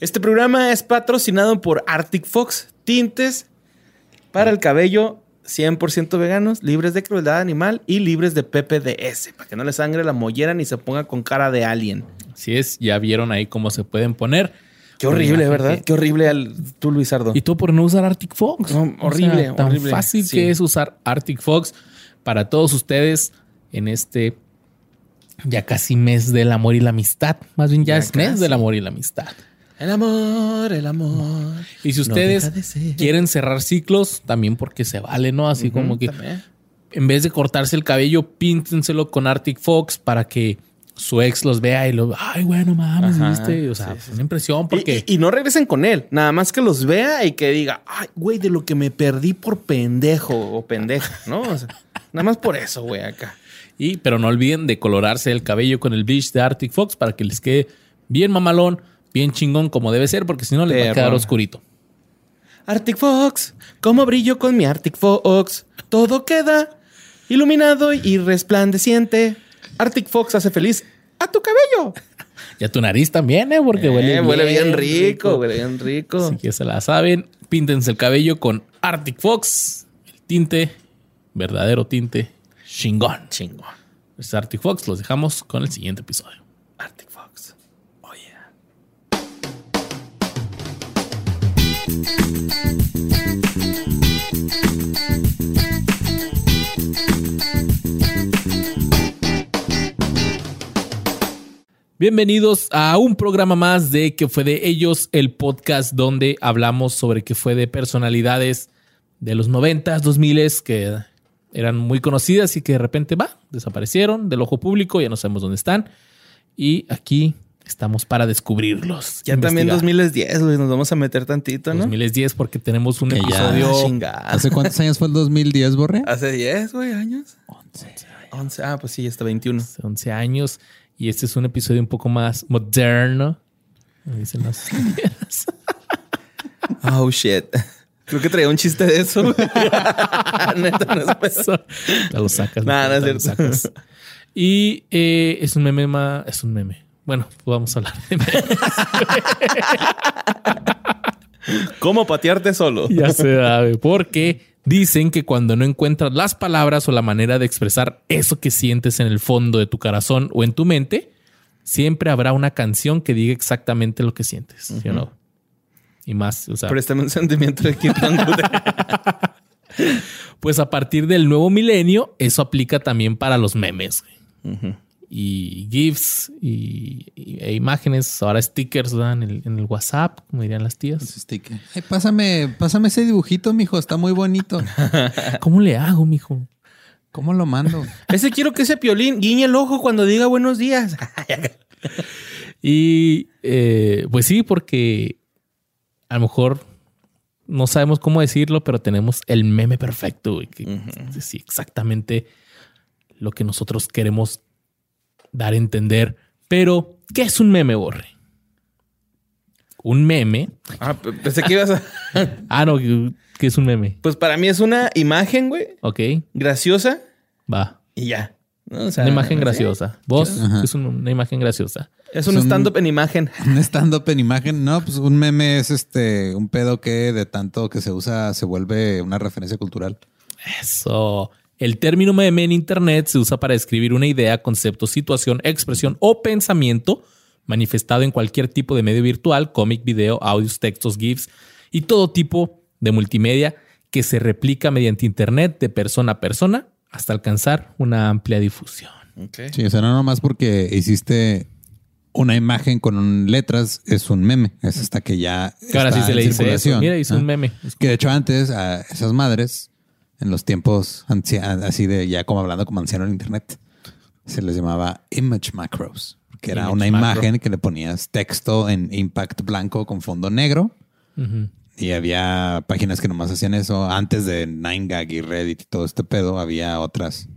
Este programa es patrocinado por Arctic Fox, tintes para el cabello 100% veganos, libres de crueldad animal y libres de PPDS, para que no le sangre la mollera ni se ponga con cara de alien. Así es, ya vieron ahí cómo se pueden poner. Qué horrible, ¿verdad? Qué horrible al, tú, Luisardo. Y tú por no usar Arctic Fox. horrible, tan horrible. fácil Sí. que es usar Arctic Fox para todos ustedes en este ya casi mes del amor y la amistad. Más bien ya, Ya es mes del amor y la amistad. El amor, el amor. Y si ustedes de quieren cerrar ciclos, también porque se vale, ¿no? Así como que También. en vez de cortarse el cabello, píntenselo con Arctic Fox para que su ex los vea y lo, ay, bueno, mames, Ajá, ¿viste? O sea, sí, sí, una impresión Y- porque Y, y no regresen con él. Nada más que los vea y que diga, ay, güey, de lo que me perdí por pendejo o pendeja, ¿no? O sea, nada más por eso, güey, acá. Y, pero no olviden de colorarse el cabello con el bleach de Arctic Fox para que les quede bien mamalón, bien chingón como debe ser, porque si no les va a quedar oscurito. Arctic Fox, ¿cómo brillo con mi Arctic Fox? Todo queda iluminado y resplandeciente. Arctic Fox hace feliz a tu cabello. Y a tu nariz también, ¿eh? Porque huele, Eh, bien, huele bien rico, huele bien rico. Así que se la saben. Píntense el cabello con Arctic Fox, el tinte, verdadero tinte, chingón. Chingón. Es Arctic Fox, los dejamos con el siguiente episodio. Arctic Bienvenidos a un programa más de que fue de ellos, el podcast donde hablamos sobre qué fue de personalidades de los 90s, 2000 que eran muy conocidas y que de repente va, desaparecieron del ojo público, ya no sabemos dónde están. Y aquí estamos para descubrirlos. Ya también investigar. 2010, güey, nos vamos a meter tantito, ¿no? 2010 porque tenemos un Que ya, episodio chingada. ¿Hace cuántos años fue el 2010, Borre? Hace 10, güey, años. 11. 11. Ah, pues sí, hasta 21. hace 11 años y este es un episodio un poco más moderno. como Dicen las Oh, shit. Creo que traía un chiste de eso. Neta, no es. Ya lo sacas. Nah, no es ya lo cierto. sacas. Y eh, es un meme más. Es un meme. Bueno, pues vamos a hablar de. ¿Cómo patearte solo? ya se sabe. Porque dicen que cuando no encuentras las palabras o la manera de expresar eso que sientes en el fondo de tu corazón o en tu mente, siempre habrá una canción que diga exactamente lo que sientes. ¿sí o no? Y más, o sea, Préstame un sentimiento de pues a partir del nuevo milenio, eso aplica también para los memes. Y GIFs y, y- e imágenes, ahora stickers ¿verdad? en el, en el WhatsApp, como dirían las tías. Ay, pásame, pásame ese dibujito, mijo. Está muy bonito. ¿Cómo le hago, mijo? ¿Cómo lo mando? Ese quiero que ese piolín guiñe el ojo cuando diga buenos días. Y eh, pues sí, porque a lo mejor no sabemos cómo decirlo, pero tenemos el meme perfecto, güey, que es sí, exactamente lo que nosotros queremos dar a entender. Pero, ¿qué es un meme, Borre? Un meme. Ah, pensé que ibas a... Ah, no, ¿qué es un meme? Pues para mí es una imagen, güey, Ok, graciosa va. y ya. ¿no? O sea, Una imagen sí. graciosa. Vos Ajá. es un- una imagen graciosa. Es un Es un- stand-up en imagen. Un stand-up en imagen. No, pues un meme es este, un pedo que de tanto que se usa se vuelve una referencia cultural. Eso. El término meme en Internet se usa para describir una idea, concepto, situación, expresión o pensamiento manifestado en cualquier tipo de medio virtual, cómic, video, audios, textos, GIFs y todo tipo de multimedia que se replica mediante Internet de persona a persona hasta alcanzar una amplia difusión. Sí, o sea, no nomás porque hiciste una imagen con letras es un meme. Es hasta que ya. Ahora sí se en le dice eso. Mira, hizo Ah. un meme. Que de hecho antes a esas madres, en los tiempos así de ya como hablando como anciano en internet, se les llamaba image macros, que era Image una macro. imagen que le ponías texto en impact blanco con fondo negro. Y había páginas que nomás hacían eso. Antes de 9gag y Reddit y todo este pedo, había otras.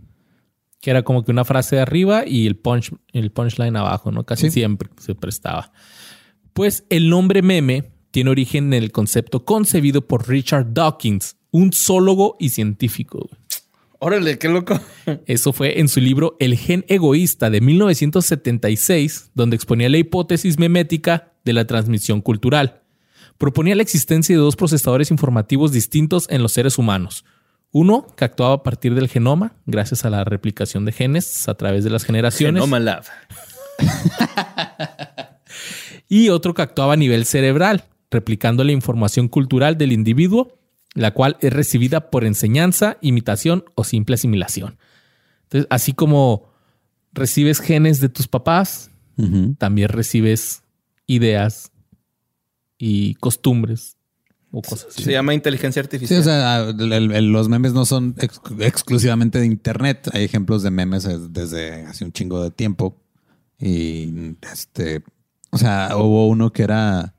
que era como que una frase de arriba y el punch, el punchline abajo, ¿no? Casi Sí. siempre se prestaba. Pues el nombre meme tiene origen en el concepto concebido por Richard Dawkins, un zoólogo y científico. Órale, qué loco. Eso fue en su libro El gen egoísta de 1976, donde exponía la hipótesis memética de la transmisión cultural. Proponía la existencia de dos procesadores informativos distintos en los seres humanos. Uno que actuaba a partir del genoma, gracias a la replicación de genes a través de las generaciones. Genoma Lab. y otro que actuaba a nivel cerebral, replicando la información cultural del individuo, la cual es recibida por enseñanza, imitación o simple asimilación. Entonces, así como recibes genes de tus papás, también recibes ideas y costumbres o cosas así. Se llama inteligencia Sí, artificial. o sea, el- el- los memes no son ex- exclusivamente de internet. Hay ejemplos de memes eh, desde hace un chingo de tiempo. Y este, o sea, hubo uno que era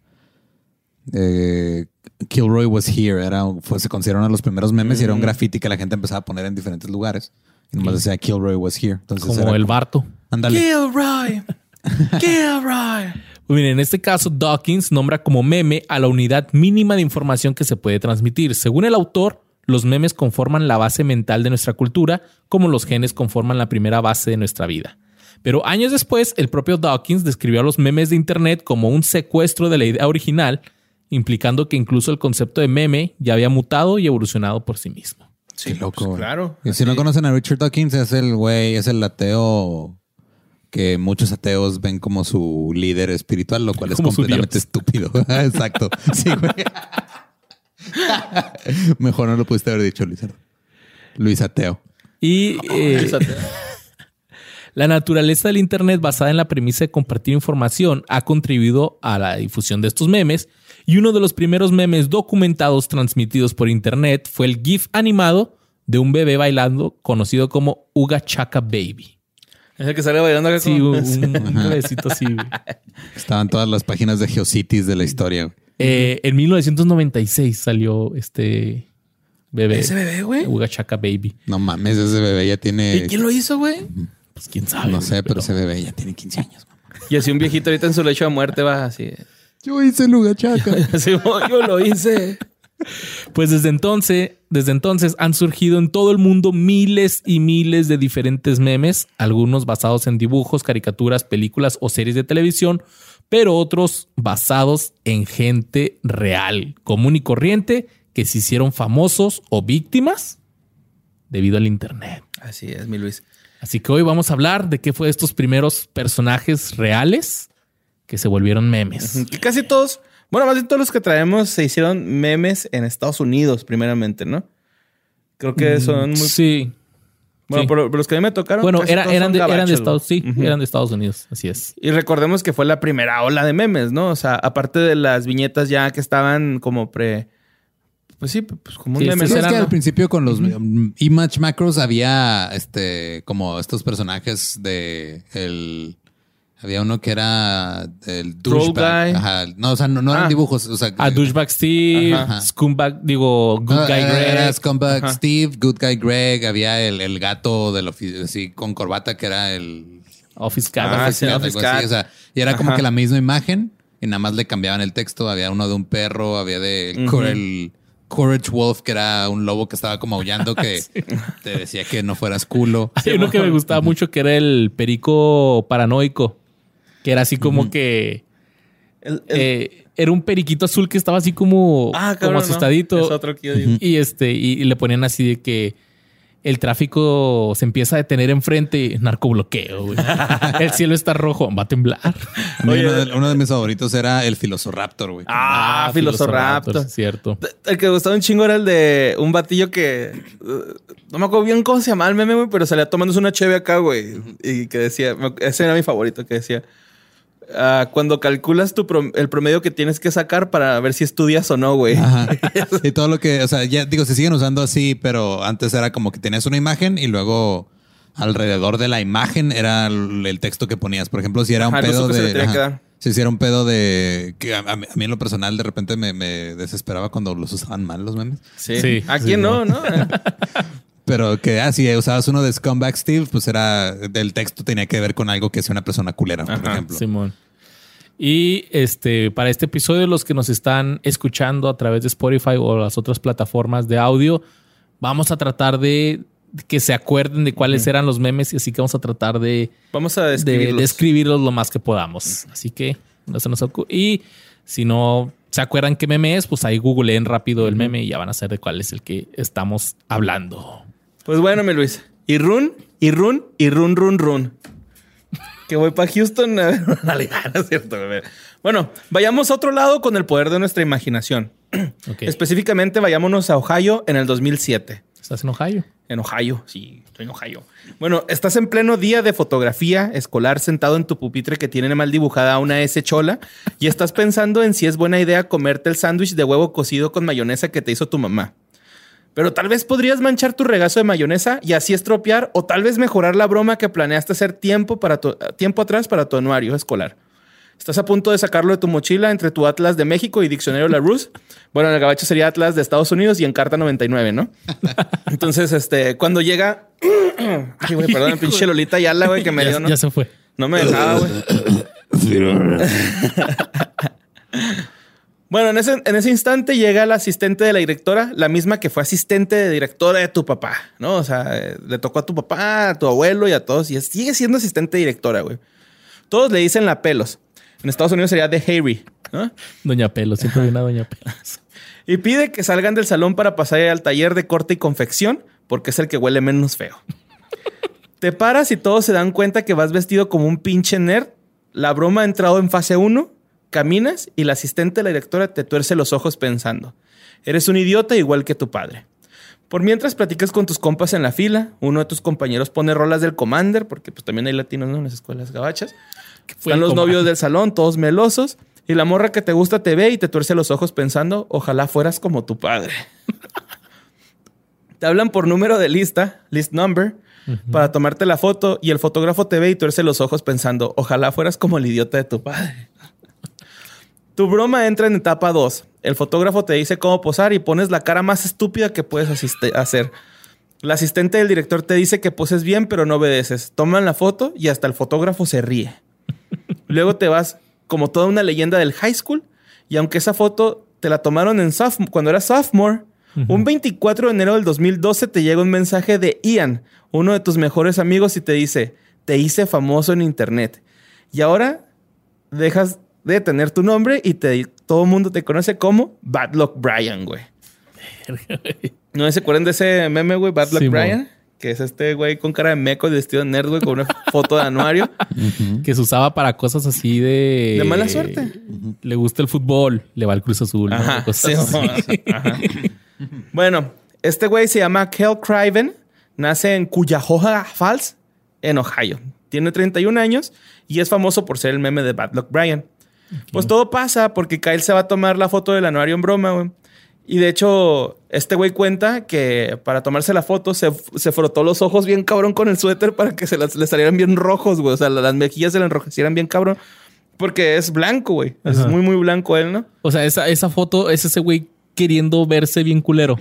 eh, Kilroy was here. Era, fue, se considera uno de los primeros memes y era un graffiti que la gente empezaba a poner en diferentes lugares. Y nomás decía Kilroy was here. Entonces como era el Barto. Ándale. Gilroy. Gilroy. Pues miren, en este caso, Dawkins nombra como meme a la unidad mínima de información que se puede transmitir. Según el autor, los memes conforman la base mental de nuestra cultura, como los genes conforman la primera base de nuestra vida. Pero años después, el propio Dawkins describió a los memes de Internet como un secuestro de la idea original, implicando que incluso el concepto de meme ya había mutado y evolucionado por sí mismo. Sí, Qué loco. pues, claro. Y si no conocen a Richard Dawkins, es el güey, es el ateo que muchos ateos ven como su líder espiritual, lo cual es Como completamente estúpido. Exacto. Sí, güey. Mejor no lo pudiste haber dicho, Luis. Luis Ateo. Y eh, Fíjate. La naturaleza del Internet basada en la premisa de compartir información ha contribuido a la difusión de estos memes y uno de los primeros memes documentados transmitidos por Internet fue el GIF animado de un bebé bailando conocido como Uga Chaka Baby. Es el que sale bailando acá Sí, como- un, un bebecito así. güey. Estaban todas las páginas de Geocities de la historia. Eh, en 1996 salió este bebé. Ese bebé, güey. Uga Chaka Baby. No mames, ese bebé ya ¿Y tiene. quién lo hizo, güey? Pues quién sabe. No sé, pero ese bebé ya tiene 15 años. mamá. Y así un viejito ahorita en su lecho de muerte va así. Yo hice Luga Chaca. Así, "Oh, yo lo hice. Pues desde entonces, desde entonces han surgido en todo el mundo miles y miles de diferentes memes, algunos basados en dibujos, caricaturas, películas o series de televisión, pero otros basados en gente real, común y corriente, que se hicieron famosos o víctimas debido al internet. Así es, mi Luis. Así que hoy vamos a hablar de qué fue de estos primeros personajes reales que se volvieron memes. Que casi todos, bueno, más bien todos los que traemos se hicieron memes en Estados Unidos, primeramente, ¿no? Creo que son muy. Sí. Bueno, sí. por, por los que a mí me tocaron. Bueno, casi era- todos eran, son de, eran de gabachos, Estados, sí, eran de Estados Unidos, así es. Y recordemos que fue la primera ola de memes, ¿no? O sea, aparte de las viñetas ya que estaban como pre. Pues sí, pues como un Sí, meme. Sí, que al principio con los Image Macros había este como estos personajes de el había uno que era el douchebag. Ajá. No, o sea, no, no eran Ah. dibujos, o sea, A Douchebag Steve, Ajá. Scumbag, digo, Good no, Guy era, era Greg. Scumbag Ajá. Steve, Good Guy Greg, había el, el gato del así con corbata que era el Office Cat. Ah, Office sí, Cat, Office algo así, Cat. o sea, y era como que la misma imagen y nada más le cambiaban el texto. Había uno de un perro, había de el Courage Wolf, que era un lobo que estaba como aullando, que te decía que no fueras culo. Hay uno que me gustaba mucho que era el perico paranoico, que era así como que El- el- eh, era un periquito azul que estaba así como, ah, como cabrón, no. asustadito. Es otro que yo digo. Y este, y, y le ponían así de que el tráfico se empieza a detener enfrente, narcobloqueo, güey. el cielo está rojo, va a temblar. A mí Oye, uno, de, uno de mis favoritos era el Filosoraptor, güey. Ah, Filosoraptor. Cierto. El que me gustaba un chingo era el de un batillo que. uh, no me acuerdo bien cómo se llamaba el meme, güey, pero salía tomándose una cheve acá, güey. Y que decía. Ese era mi favorito, que decía. Ah, cuando calculas tu prom- el promedio que tienes que sacar para ver si estudias o no, güey. Ajá. Y todo lo que, o sea, ya digo, se siguen usando así, pero antes era como que tenías una imagen y luego alrededor de la imagen era el el texto que ponías. Por ejemplo, si era un Ajá, pedo de. ajá. Si hiciera un pedo de. que a, a mí en lo personal de repente me, me desesperaba cuando los usaban mal los memes. Sí. Sí, ¿A sí, quién no, no? Pero que ah, si usabas uno de Scumbag Steve, pues era. El texto tenía que ver con algo que sea una persona culera, por ejemplo. Simón. Y este, para este episodio, los que nos están escuchando a través de Spotify o las otras plataformas de audio, vamos a tratar de que se acuerden de cuáles eran los memes y así que vamos a tratar de, Vamos a de describirlos. describirlos lo más que podamos. Así que No se nos ocu- Y si no se acuerdan qué meme es, pues ahí googleen rápido el meme y ya van a saber de cuál es el que estamos hablando. Pues bueno, mi Luis. Y run, y run, y run, run, run. Que voy para Houston a ver una liga, ¿no es cierto? Bueno, vayamos a otro lado con el poder de nuestra imaginación. Específicamente, vayámonos a Ohio en el 2007. Estás en Ohio. En Ohio, sí, estoy en Ohio. Bueno, estás en pleno día de fotografía escolar sentado en tu pupitre que tiene mal dibujada una S chola y estás pensando en si es buena idea comerte el sándwich de huevo cocido con mayonesa que te hizo tu mamá. Pero tal vez podrías manchar tu regazo de mayonesa y así estropear o tal vez mejorar la broma que planeaste hacer tiempo, para tu- tiempo atrás para tu anuario escolar. Estás a punto de sacarlo de tu mochila entre tu Atlas de México y Diccionario Larousse. Bueno, en el gabacho sería Atlas de Estados Unidos y Encarta 99, ¿no? Entonces, este, cuando llega... Ay, güey, perdón, pinche Lolita Yala, güey, que me Ya, dio, ¿no? ya se fue. No me dejaba, güey. Bueno, en ese, en ese instante llega la asistente de la directora, la misma que fue asistente de directora de tu papá, ¿no? O sea, eh, le tocó a tu papá, a tu abuelo y a todos, y sigue siendo asistente de directora, güey. Todos le dicen la pelos. En Estados Unidos sería de Harry, ¿no? Doña Pelo, siempre hay una Doña Pelo. Y pide que salgan del salón para pasar al taller de corte y confección, porque es el que huele menos feo. Te paras y todos se dan cuenta que vas vestido como un pinche nerd. La broma ha entrado en fase 1, caminas y la asistente de la directora te tuerce los ojos pensando, eres un idiota igual que tu padre. Por mientras platicas con tus compas en la fila, uno de tus compañeros pone rolas del Commander, porque pues también hay latinos ¿no? en las escuelas gabachas. Están los Commander? novios del salón, todos melosos, y la morra que te gusta te ve y te tuerce los ojos pensando, ojalá fueras como tu padre. te hablan por número de lista, list number, para tomarte la foto, y el fotógrafo te ve y tuerce los ojos pensando, ojalá fueras como el idiota de tu padre. Tu broma entra en etapa 2. El fotógrafo te dice cómo posar y pones la cara más estúpida que puedes hacer. La asistente del director te dice que poses bien, pero no obedeces. Toman la foto y hasta el fotógrafo se ríe. Luego te vas como toda una leyenda del high school. Y aunque esa foto te la tomaron en cuando eras sophomore, un 24 de enero del 2012 te llega un mensaje de Ian, uno de tus mejores amigos, y te dice: Te hice famoso en internet. Y ahora dejas de tener tu nombre y te, todo el mundo te conoce como Bad Luck Brian, güey. ¿No se acuerdan de ese meme, güey? Bad Luck Sí. Brian. Que es este güey con cara de meco y vestido de nerd, güey, con una foto de anuario. Que se usaba para cosas así de... De mala suerte. Le gusta el fútbol, le va al Cruz Azul. ¿no? Ajá, Cosas sí, así. ajá. Bueno, este güey se llama Kel Craven. Nace en Cuyahoga Falls, en Ohio. Tiene 31 años y es famoso por ser el meme de Bad Luck Brian. Pues todo pasa porque Kyle se va a tomar la foto del anuario en broma, güey. Y de hecho, este güey cuenta que para tomarse la foto se, se frotó los ojos bien cabrón con el suéter para que se las- le salieran bien rojos, güey. O sea, las mejillas se le enrojecieran bien cabrón. Porque es blanco, güey. Es Ajá. muy, muy blanco él, ¿no? O sea, esa, esa foto es ese güey queriendo verse bien culero.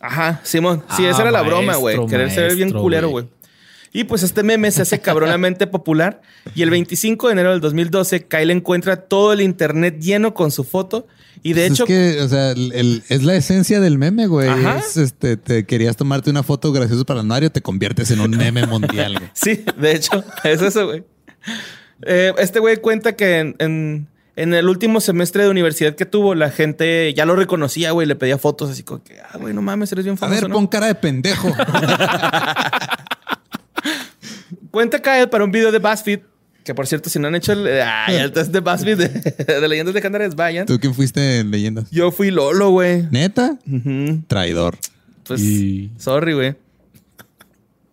Ajá, Simón. Sí, Ah, esa era la broma, maestro, güey. Querer ser bien culero, güey. Y pues este meme se hace cabronamente popular. Y el 25 de enero del 2012, Kyle encuentra todo el internet lleno con su foto. Y de Pues hecho, es que, o sea, el- el- es la esencia del meme, güey. Es, este, te querías tomarte una foto graciosa para el anuario, te conviertes en un meme mundial, güey. sí, de hecho, es eso, güey. Eh, este güey cuenta que en, en- en el último semestre de universidad que tuvo, la gente ya lo reconocía, güey. Le pedía fotos así como que, ah, güey, no mames, eres bien A famoso, ver, ¿no? pon cara de pendejo. Cuenta Kyle para un video de BuzzFeed. Que por cierto, si no han hecho el, ay, el test de BuzzFeed de, de leyendas legendarias, vayan. ¿Tú quién fuiste en leyendas? Yo fui Lolo, güey. ¿Neta? Traidor. Pues, Y- sorry, güey.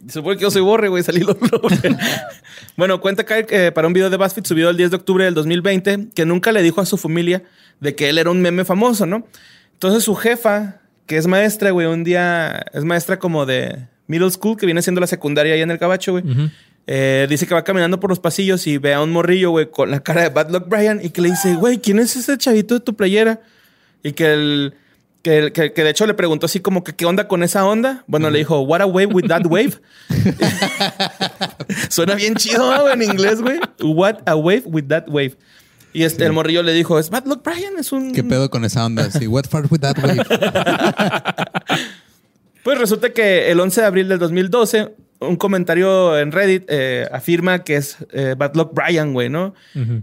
Supone que yo soy borre, güey. Salí Lolo, bueno, cuenta Kyle que para un video de BuzzFeed subido el 10 de octubre del 2020 que nunca le dijo a su familia de que él era un meme famoso, ¿no? Entonces su jefa, que es maestra, güey, un día es maestra como de middle school, que viene siendo la secundaria ahí en el cabacho, güey. Eh, dice que va caminando por los pasillos y ve a un morrillo, güey, con la cara de Bad Luck Brian y que le dice, güey, ¿quién es ese chavito de tu playera? Y que el... Que, el- que- que de hecho le preguntó así como que qué onda con esa onda. Bueno, le dijo, what a wave with that wave. Suena bien chido, ¿no, güey, en inglés, güey. What a wave with that wave. Y este, el morrillo le dijo, es Bad Luck Brian, es un... ¿Qué pedo con esa onda? Sí, what fart with that wave? Pues resulta que el 11 de abril del 2012, un comentario en Reddit eh, afirma que es eh, Bad Luck Brian, güey, ¿no?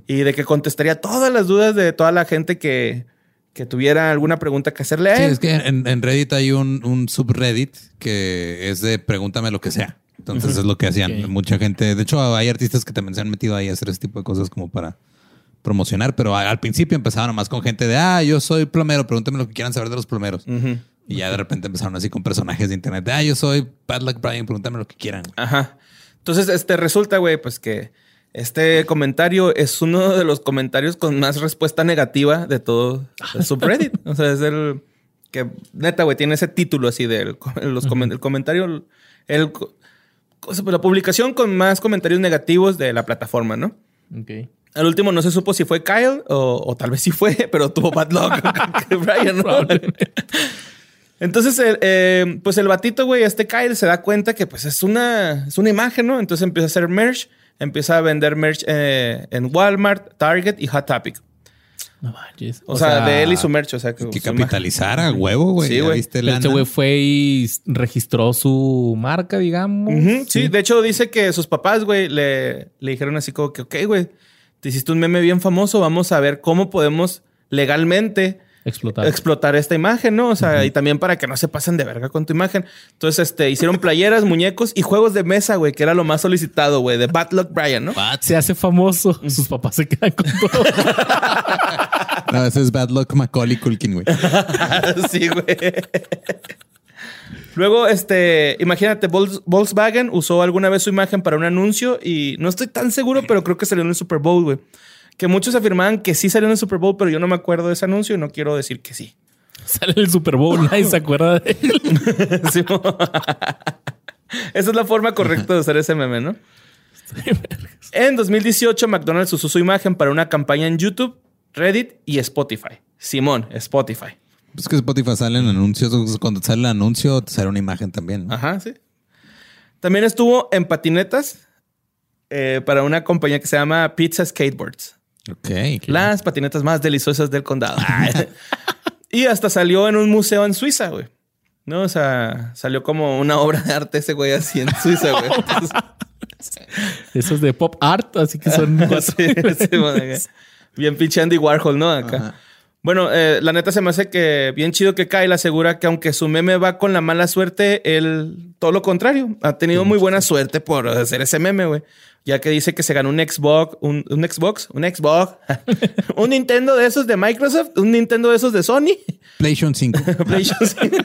Y de que contestaría todas las dudas de toda la gente que, que tuviera alguna pregunta que hacerle a Sí, él. es que en, en Reddit hay un, un subreddit que es de pregúntame lo que sea. Entonces es lo que hacían mucha gente. De hecho, hay artistas que también se han metido ahí a hacer ese tipo de cosas como para promocionar, pero al principio empezaban nomás con gente de, ah, yo soy plomero, pregúntame lo que quieran saber de los plomeros. Ujú. Y ya de repente empezaron así con personajes de internet, de, ah, yo soy Bad Luck Brian, pregúntame lo que quieran. Ajá. Entonces, este resulta, güey, pues que este comentario es uno de los comentarios con más respuesta negativa de todo el subreddit. o sea, es el que neta, güey, tiene ese título así del los el comentario, el, cosa- la publicación con más comentarios negativos de la plataforma, ¿no? Ok. Al último no se supo si fue Kyle o, o tal vez sí fue, pero tuvo bad luck Brian, ¿no? Entonces, el, eh, pues el batito, güey, este Kyle se da cuenta que pues es una, es una imagen, ¿no? Entonces empieza a hacer merch, empieza a vender merch eh, en Walmart, Target y Hot Topic. No manches. O, sea, de él y su merch, o sea, Que su capitalizar a huevo, güey. Sí, ¿Ya güey. este güey fue y registró su marca, digamos. sí. de hecho dice que sus papás, güey, le, le dijeron así como que, ok, güey, te hiciste un meme bien famoso, vamos a ver cómo podemos legalmente Explotar. explotar esta imagen, ¿no? O sea, y también para que no se pasen de verga con tu imagen. Entonces, este, hicieron playeras, muñecos y juegos de mesa, güey, que era lo más solicitado, güey, de Bad Luck Brian, ¿no? se hace famoso. Sus papás se quedan con todo. No, ese es Bad Luck Macaulay Culkin, güey. sí, güey. Luego, este, imagínate, Volkswagen usó alguna vez su imagen para un anuncio y no estoy tan seguro, pero creo que salió en el Super Bowl, güey. Que muchos afirmaban que sí salió en el Super Bowl, pero yo no me acuerdo de ese anuncio y no quiero decir que sí. Sale el Super Bowl, nadie se acuerda de él. Sí, Esa es la forma correcta de usar ese meme, ¿no? En 2018, McDonald's usó su imagen para una campaña en YouTube, Reddit y Spotify. Simón, Spotify. Pues que Spotify sale en anuncios. Cuando sale el anuncio, te sale una imagen también. ¿no? Ajá, sí. También estuvo en patinetas eh, para una compañía que se llama Pizza Skateboards. Ok. Las patinetas más deliciosas del condado. y hasta salió en un museo en Suiza, güey. No, o sea, salió como una obra de arte ese güey así en Suiza, güey. Entonces, Esos de pop art, así que son. Sí, sí. Bien pinche Andy Warhol, ¿no? Acá. Ajá. Bueno, eh, la neta se me hace que bien chido que Kyle asegura que aunque su meme va con la mala suerte, él todo lo contrario. Ha tenido muy buena suerte por hacer ese meme, güey. Ya que dice que se ganó un Xbox, un, un Xbox, un Xbox, un Nintendo de esos de Microsoft, un Nintendo de esos de Sony, PlayStation 5. PlayStation 5.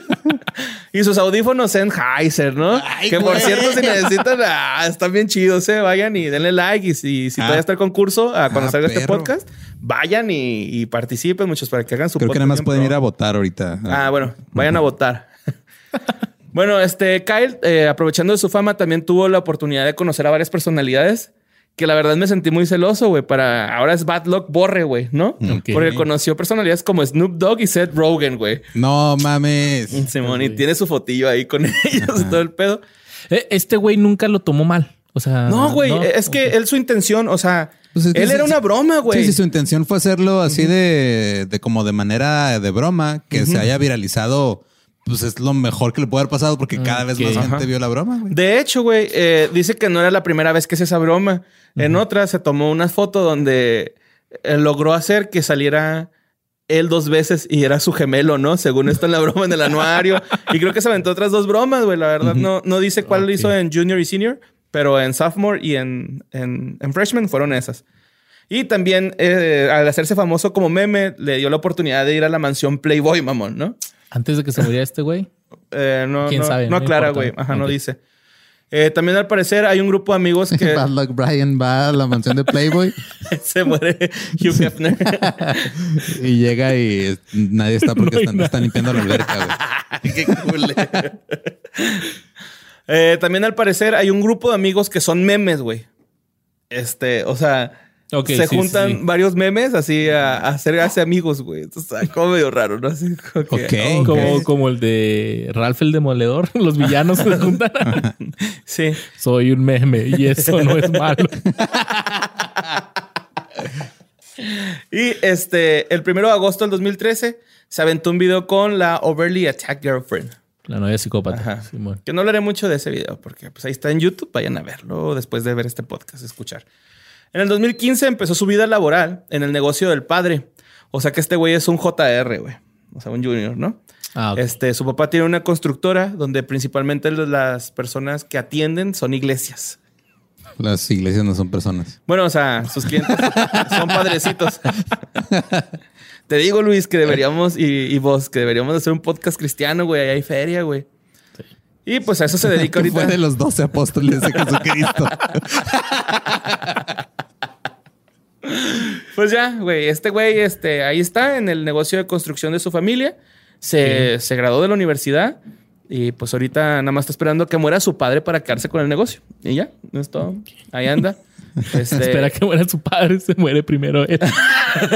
y sus audífonos Sennheiser, ¿no? Ay, que por güey. cierto, si necesitan, ah, están bien chidos, ¿eh? Vayan y denle like. Y si, si Ah. todavía está el concurso, ah, cuando Ah, salga este podcast, vayan y, y participen muchos para que hagan su Creo que nada más pueden ir a votar ahorita. Ah, bueno, vayan a votar. bueno, este Kyle, eh, aprovechando de su fama, también tuvo la oportunidad de conocer a varias personalidades que la verdad me sentí muy celoso, güey. Para ahora es Bad Luck Borre, güey, ¿no? Porque conoció personalidades como Snoop Dogg y Seth Rogen, güey. No mames. Simón, y tiene su fotillo ahí con ellos y todo el pedo. Eh, Este güey nunca lo tomó mal. O sea. No, güey, ¿no? es que él su intención, o sea, Pues es que él era una broma, güey. Sí, sí, su intención fue hacerlo así de, de como de manera de broma, que se haya viralizado, pues es lo mejor que le puede haber pasado porque cada vez más gente vio la broma, güey. De hecho, güey, eh, dice que no era la primera vez que hace esa broma. En otra se tomó una foto donde eh, logró hacer que saliera él dos veces y era su gemelo, ¿no? Según esto en la broma en el anuario. y creo que se aventó otras dos bromas, güey. La verdad, no, no dice cuál hizo en junior y senior, pero en sophomore y en, en, en freshman fueron esas. Y también, eh, al hacerse famoso como meme, le dio la oportunidad de ir a la mansión Playboy, mamón, ¿no? Antes de que se muriera este güey. Eh, no, ¿Quién no, sabe? no No aclara, güey. Ajá, no dice. Eh, también al parecer hay un grupo de amigos que Bad Luck Brian va a la mansión de Playboy se muere Hugh Hefner. y llega y nadie está porque No están, están limpiando la alberca, güey. Qué cool. Eh, también al parecer hay un grupo de amigos que son memes, güey. Este, o sea, Se sí, juntan sí, sí. varios memes así a, a hacerse amigos, güey. Entonces, está como medio raro, ¿no? Así como. Como, como el de Ralph el Demoledor. Los villanos se juntan. Sí. Soy un meme y eso no es malo. Y este, el primero de agosto del 2013 se aventó un video con la Overly Attacked Girlfriend. La novia psicópata. Ajá. Simón. Que no hablaré mucho de ese video porque pues ahí está en YouTube, vayan a verlo después de ver este podcast, escuchar. En el 2015 empezó su vida laboral en el negocio del padre. O sea que este güey es un JR, güey. O sea, un junior, ¿no? Ah. Este, su papá tiene una constructora donde principalmente las personas que atienden son iglesias. Las iglesias no son personas. Bueno, o sea, sus clientes son padrecitos. Te digo, Luis, que deberíamos, y, y vos, que deberíamos hacer un podcast cristiano, güey. Ahí hay feria, güey. Y pues a eso se dedica Que fue ahorita. de los doce apóstoles de Jesucristo. Pues ya, güey. Este güey, este, ahí está en el negocio de construcción de su familia. Se, se graduó de la universidad. Y pues ahorita nada más está esperando que muera su padre para quedarse con el negocio. Y ya, no es todo. Ahí anda. Este, Espera que muera su padre, se muere primero él.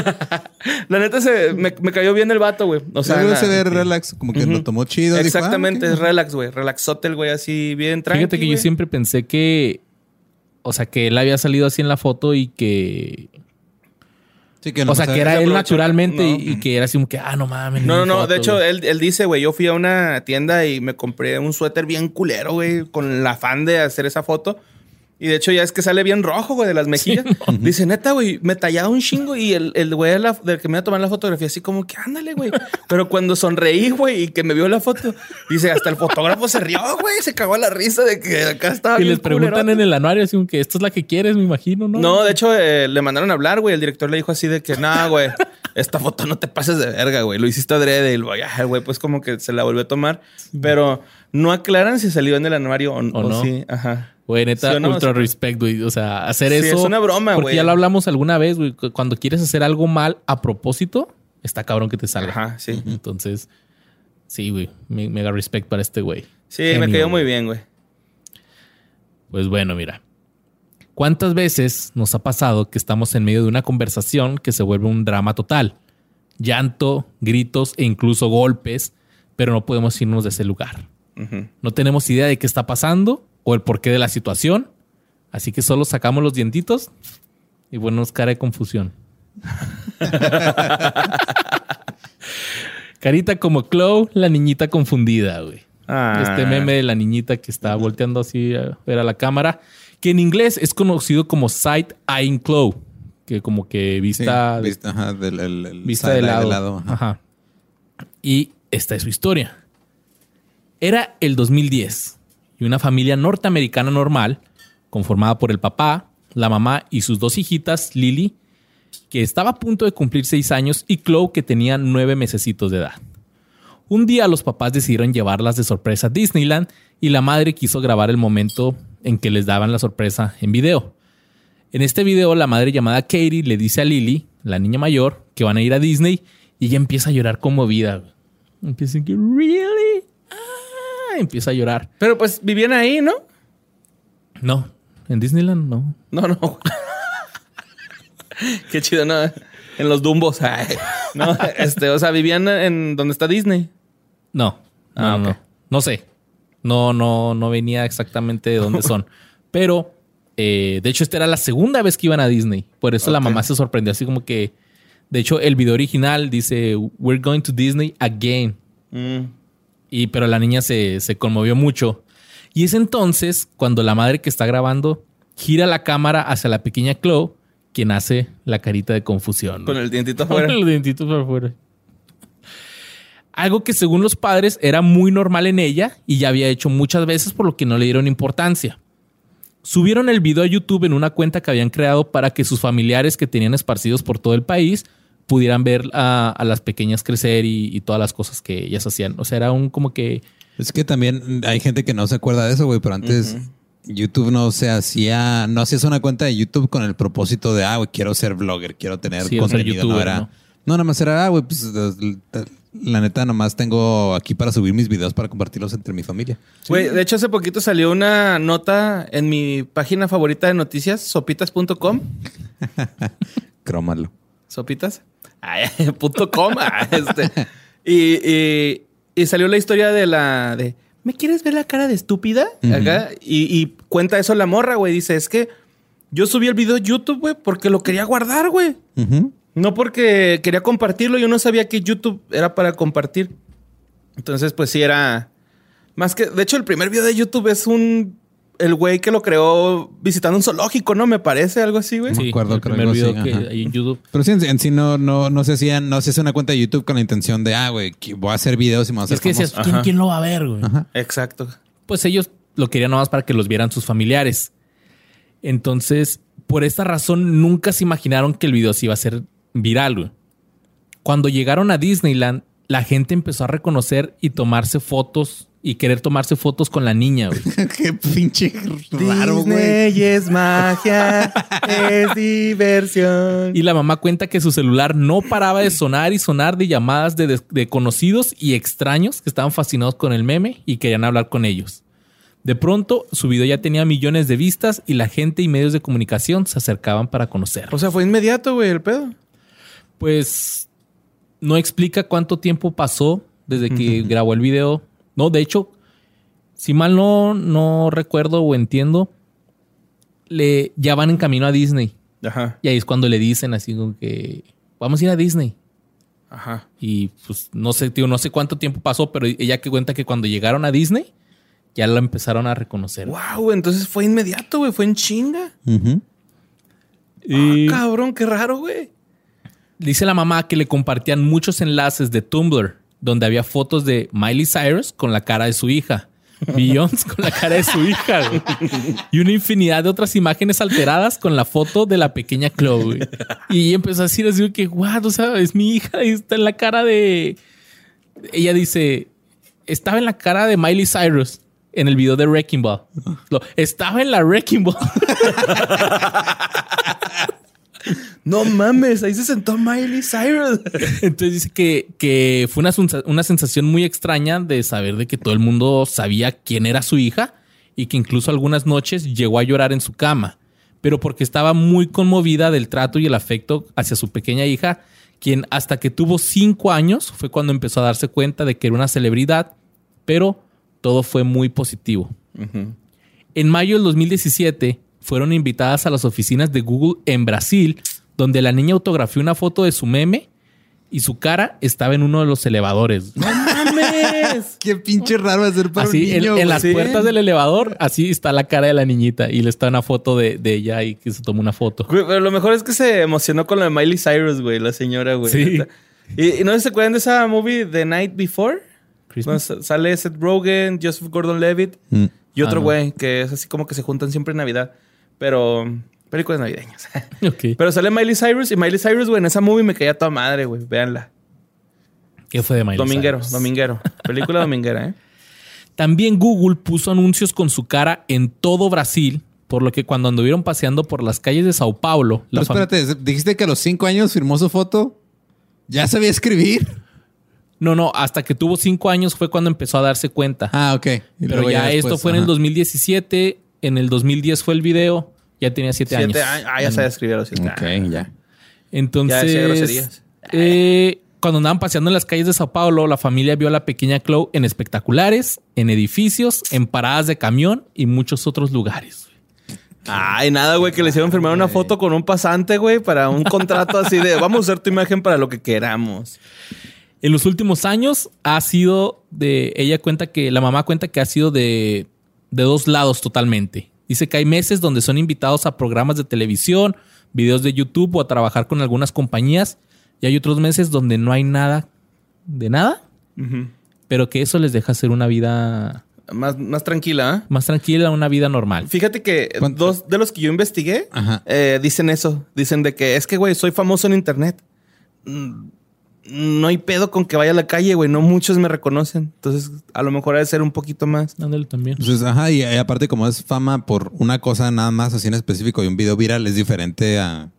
La neta se, me, me cayó bien el vato, güey. O sea, se ve relax, como que lo tomó chido. dijo, Exactamente, ah, es relax, güey. Relaxote el güey así bien tranquilo. Fíjate que yo siempre pensé que, o sea, que él había salido así en la foto y que, Sí, que o no sea, se- que era él naturalmente No. y, y que era así como que, ah, no mames. No, no, no. foto, De hecho, güey. él, él dice, güey, yo fui a una tienda y me compré un suéter bien culero, güey, con el afán de hacer esa foto. Y de hecho, ya es que sale bien rojo, güey, de las mejillas. Dice, neta, güey, me tallaba un chingo y el, el güey de la- del que me iba a tomar la fotografía, así como que ándale, güey. Pero cuando sonreí, güey, y que me vio la foto, dice, hasta el fotógrafo se rió, güey, se cagó a la risa de que acá estaba. Y les preguntan en el anuario así como que esta es la que quieres, me imagino, ¿no? No, de hecho, eh, le mandaron a hablar, güey. El director le dijo así de que, nah, güey, esta foto no te pases de verga, güey. Lo hiciste adrede. Y el güey, "Ah, güey, pues como que se la volvió a tomar. Pero no aclaran si salió en el anuario o, o no. sí. Ajá. Güey, neta, ¿Sí o no? ultra respect, güey. O sea, hacer Sí, eso. es una broma, Porque güey. ya lo hablamos alguna vez, güey. cu- Cuando quieres hacer algo mal a propósito, está cabrón que te salga. Ajá, sí. Entonces, sí, güey. me- Mega respect para este güey. Sí, me cayó muy bien, güey. Pues bueno, mira. ¿Cuántas veces nos ha pasado que estamos en medio de una conversación que se vuelve un drama total? Llanto, gritos e incluso golpes, pero no podemos irnos de ese lugar. No tenemos idea de qué está pasando o el porqué de la situación, así que solo sacamos los dientitos y bueno, cara de confusión. Carita como Chloe, la niñita confundida, güey. Ah. Este meme de la niñita que está volteando así a ver a la cámara, que en inglés es conocido como Sight Eyeing Chloe, que como que Sí, vista, vista, ajá, del, el- el vista side de lado. ajá. Ajá. Y esta es su historia. Era el 2010 y una familia norteamericana normal, conformada por el papá, la mamá y sus dos hijitas, Lily, que estaba a punto de cumplir seis años, y Chloe, que tenía nueve mesecitos de edad. Un día los papás decidieron llevarlas de sorpresa a Disneyland y la madre quiso grabar el momento en que les daban la sorpresa en video. En este video, la madre llamada Katie le dice a Lily, la niña mayor, que van a ir a Disney y ella empieza a llorar conmovida. Empieza a ¿really? Empieza a llorar. Pero pues vivían ahí, ¿no? No, en Disneyland no. No, no. Qué chido, ¿no? En los Dumbos. Ay. No, este, o sea, vivían en donde está Disney. No, no, Ah, no, ok. no. No sé. No, no, no venía exactamente de dónde son. Pero, eh, de hecho, esta era la segunda vez que iban a Disney. Por eso la mamá se sorprendió así como que... De hecho, el video original dice, we're going to Disney again. Mm. Y, pero la niña se, se conmovió mucho. Y es entonces cuando la madre que está grabando gira la cámara hacia la pequeña Chloe, quien hace la carita de confusión. Con el dientito Con afuera. el dientito por fuera. Algo que según los padres era muy normal en ella y ya había hecho muchas veces por lo que no le dieron importancia. Subieron el video a YouTube en una cuenta que habían creado para que sus familiares que tenían esparcidos por todo el país pudieran ver a, a las pequeñas crecer y, y todas las cosas que ellas hacían. O sea, era un como que... Es que también hay gente que no se acuerda de eso, güey, pero antes YouTube no se hacía, no hacías una cuenta de YouTube con el propósito de, ah, güey, quiero ser vlogger, quiero tener Sí, ser contenido. no era, ¿no? no, nada más era, ah, güey, pues la neta, nomás tengo aquí para subir mis videos para compartirlos entre mi familia. Güey, de hecho, hace poquito salió una nota en mi página favorita de noticias, sopitas.com. Crómalo. Sopitas. Punto com. Ah, este. y, y- y salió la historia de la de ¿Me quieres ver la cara de estúpida? Acá. Y, y cuenta eso la morra, güey. Dice, es que yo subí el video a YouTube, güey, porque lo quería guardar, güey. No porque quería compartirlo. Yo no sabía que YouTube era para compartir. Entonces, pues sí era. Más que, de hecho, el primer video de YouTube es un. El güey que lo creó visitando un zoológico, ¿no? Me parece algo así, güey. Sí. me acuerdo, el creo primer video así, que ajá. hay en YouTube. Pero sí, en, en sí no, no, no se hacían, no se hace una cuenta de YouTube con la intención de, ah, güey, voy a hacer videos y me voy a hacer Es que decías. ¿quién, quién lo va a ver, güey? Ajá. Exacto. Pues ellos lo querían nomás para que los vieran sus familiares. Entonces, por esta razón, nunca se imaginaron que el video se iba a hacer viral, güey. Cuando llegaron a Disneyland, la gente empezó a reconocer y tomarse fotos y querer tomarse fotos con la niña, güey. Qué pinche raro, güey. Disney es magia, es diversión. Y la mamá cuenta que su celular no paraba de sonar y sonar de llamadas de, conocidos y extraños que estaban fascinados con el meme y querían hablar con ellos. De pronto, su video ya tenía millones de vistas y la gente y medios de comunicación se acercaban para conocerlo. O sea, fue inmediato, güey, el pedo. Pues no explica cuánto tiempo pasó desde que grabó el video. No, de hecho, si mal no, no recuerdo o entiendo, le, ya van en camino a Disney. Ajá, Y ahí es cuando le dicen así como que vamos a ir a Disney. ajá. Y pues no sé, tío, no sé cuánto tiempo pasó, pero ella que cuenta que cuando llegaron a Disney, ya la empezaron a reconocer. Wow, entonces fue inmediato, güey, fue en chinga. Y Ah, cabrón, qué raro, güey. dice la mamá que le compartían muchos enlaces de Tumblr, donde había fotos de Miley Cyrus con la cara de su hija. Beyoncé con la cara de su hija güey. y una infinidad de otras imágenes alteradas con la foto de la pequeña Chloe. güey. Y empezó a decir así que, guau, o sea, es mi hija y está en la cara de... Ella dice, estaba en la cara de Miley Cyrus en el video de Wrecking Ball. Estaba en la Wrecking Ball. No mames, ahí se sentó Miley Cyrus. Entonces dice que, que fue una, una sensación muy extraña de saber de que todo el mundo sabía quién era su hija y que incluso algunas noches llegó a llorar en su cama, pero porque estaba muy conmovida del trato y el afecto hacia su pequeña hija, quien hasta que tuvo cinco años fue cuando empezó a darse cuenta de que era una celebridad, pero todo fue muy positivo. En mayo del 2017 fueron invitadas a las oficinas de Google en Brasil, donde la niña autografió una foto de su meme y su cara estaba en uno de los elevadores. ¡No mames! Qué pinche raro hacer para Así, un en, niño, en las puertas del elevador, así está la cara de la niñita y le está una foto de, de ella y que se tomó una foto. Güey, pero lo mejor es que se emocionó con lo de Miley Cyrus, güey, la señora, güey. Sí. Y, y no se acuerdan de esa movie The Night Before. Sa- sale Seth Rogen, Joseph Gordon-Levitt Mm. y otro Ah, no. güey que es así como que se juntan siempre en Navidad. Pero películas navideñas. Pero sale Miley Cyrus y Miley Cyrus, güey, en esa movie me caía toda madre, güey. Véanla. ¿Qué fue de Miley Dominguero, Cyrus? dominguero. Película dominguera, ¿eh? También Google puso anuncios con su cara en todo Brasil, por lo que cuando anduvieron paseando por las calles de Sao Paulo, la Pero espérate, dijiste que a los cinco años firmó su foto. ¿Ya sabía escribir? No, no, hasta que tuvo cinco años fue cuando empezó a darse cuenta. Ah, ok. Y Pero ya después, esto fue en el ajá. 2017, en el 2010 fue el video, ya tenía siete, Siete años. años. Ah, ya sabía escribir a los siete Ok, años. ya. Entonces, Ya decía groserías. eh, cuando andaban paseando en las calles de Sao Paulo, la familia vio a la pequeña Chloe en espectaculares, en edificios, en paradas de camión y muchos otros lugares. Ay, nada, güey, que le hicieron firmar una foto con un pasante, güey, para un contrato así de vamos a usar tu imagen para lo que queramos. En los últimos años ha sido de. Ella cuenta que. La mamá cuenta que ha sido de. De dos lados totalmente. Dice que hay meses donde son invitados a programas de televisión, videos de YouTube o a trabajar con algunas compañías. Y hay otros meses donde no hay nada de nada, pero que eso les deja hacer una vida Más, más tranquila, ¿eh? más tranquila, una vida normal. Fíjate que ¿Cuánto? dos de los que yo investigué eh, dicen eso. Dicen de que es que, güey, soy famoso en internet. No hay pedo con que vaya a la calle, güey. No muchos me reconocen. Entonces, a lo mejor ha de ser un poquito más. Ándale también. Entonces, ajá, y, y aparte como es fama por una cosa nada más así en específico y un video viral es diferente a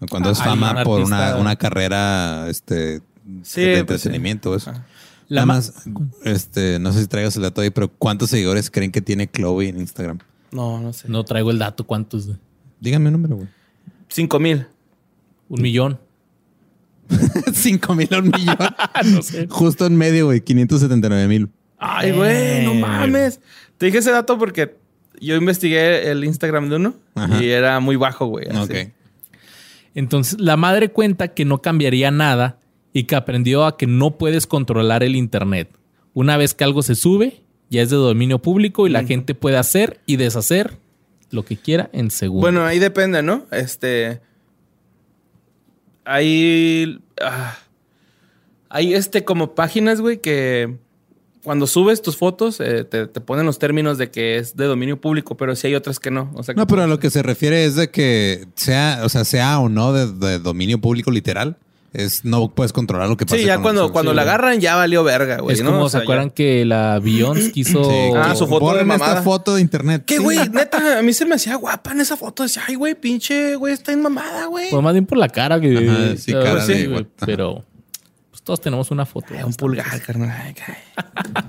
a cuando es fama un por una, artista. una carrera este, Sí, de pues, sí. entretenimiento. Eso. La Nada más, este, no sé si traigas el dato ahí, pero ¿cuántos seguidores creen que tiene Chloe en Instagram? No, no sé. No traigo el dato, ¿cuántos? Díganme un número, güey. Cinco mil. Un millón. Cinco mil a un millón. no sé. Justo en medio, güey, 579 mil. Ay, güey, no mames. Te dije ese dato porque yo investigué el Instagram de uno Ajá. y era muy bajo, güey. Ok. Entonces, la madre cuenta que no cambiaría nada y que aprendió a que no puedes controlar el Internet. Una vez que algo se sube, ya es de dominio público y la gente puede hacer y deshacer lo que quiera en segundos. Bueno, ahí depende, ¿no? Este. Hay. ah, hay este como páginas, güey, que cuando subes tus fotos eh, te, te ponen los términos de que es de dominio público, pero sí hay otras que no. O sea, que- No, pero a lo que se refiere es de que sea, o sea, sea o no de, de dominio público literal, es no puedes controlar lo que pasa. Sí, ya con cuando, cuando Sí, la agarran ya valió verga, güey. es ¿no? como, O sea, ¿se acuerdan ya- que la Beyoncé quiso... Sí, Ah, que su foto de esta foto de internet. ¿Qué, Sí. güey? Neta, a mí se me hacía guapa en esa foto. Decía, ay, güey, pinche, güey, está en mamada, güey. Pues más bien por la cara que... Ajá, sí, cara sí, de güey, Pero pues, todos tenemos una foto. Ay, un pulgar, carnal.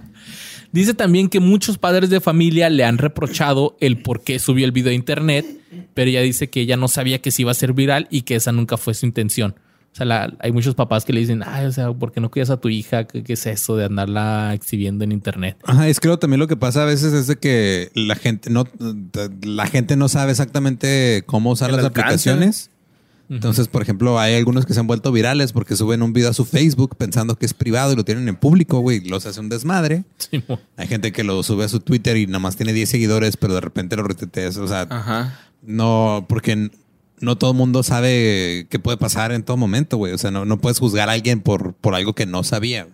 Dice también que muchos padres de familia le han reprochado el por qué subió el video a internet, pero ella dice que ella no sabía que se iba a ser viral y que esa nunca fue su intención. O sea, la- hay muchos papás que le dicen, ay, o sea, ¿por qué no cuidas a tu hija? ¿Qué, qué es eso de andarla exhibiendo en internet? Ajá, es creo también lo que pasa a veces es de que la gente no, la gente no sabe exactamente cómo usar El las alcance. aplicaciones. Entonces, por ejemplo, hay algunos que se han vuelto virales porque suben un video a su Facebook pensando que es privado y lo tienen en público, güey. Los hace un desmadre. Simón. Hay gente que lo sube a su Twitter y nada más tiene 10 seguidores, pero de repente lo retuiteas. O sea, Ajá. no, porque no todo el mundo sabe qué puede pasar en todo momento, güey. O sea, no, no puedes juzgar a alguien por, por algo que no sabía.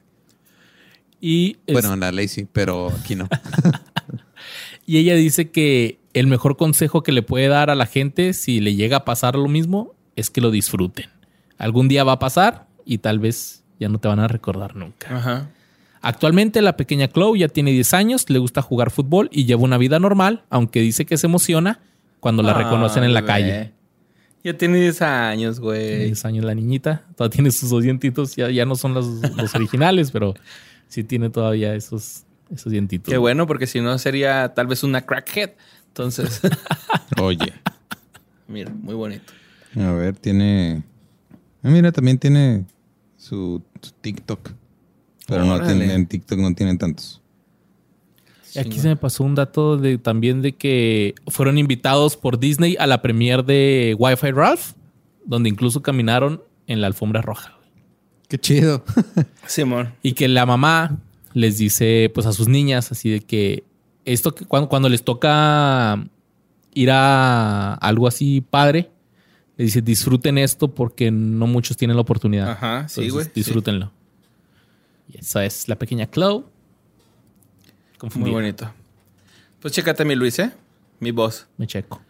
Y, es- Bueno, en la ley sí, pero aquí no. y ella dice que el mejor consejo que le puede dar a la gente si le llega a pasar lo mismo es que lo disfruten. Algún día va a pasar y tal vez ya no te van a recordar nunca. Ajá. Actualmente la pequeña Chloe ya tiene 10 años, le gusta jugar fútbol y lleva una vida normal, aunque dice que se emociona cuando la reconocen en la calle. Ya tiene 10 años, güey. 10 años la niñita, todavía tiene sus dos dientitos, ya, ya no son los, los originales, pero sí tiene todavía esos, esos dientitos. Qué bueno, porque si no sería tal vez una crackhead. Entonces, Oye. mira, muy bonito. A ver, tiene. Ah, mira, también tiene su, su TikTok. Pero no tiene, en TikTok no tienen tantos. Y aquí se me pasó un dato de también de que fueron invitados por Disney a la premiere de Wi-Fi Ralph, donde incluso caminaron en la alfombra roja. güey. Qué chido. Simón. Y que la mamá les dice pues a sus niñas así de que esto que cuando, cuando les toca ir a algo así padre, les dice disfruten esto porque no muchos tienen la oportunidad. Ajá, sí, güey, sí. Disfrútenlo. Y esa es la pequeña Chloe. Muy bonito. Pues chécate mi Luis, ¿eh? Mi voz. Me checo.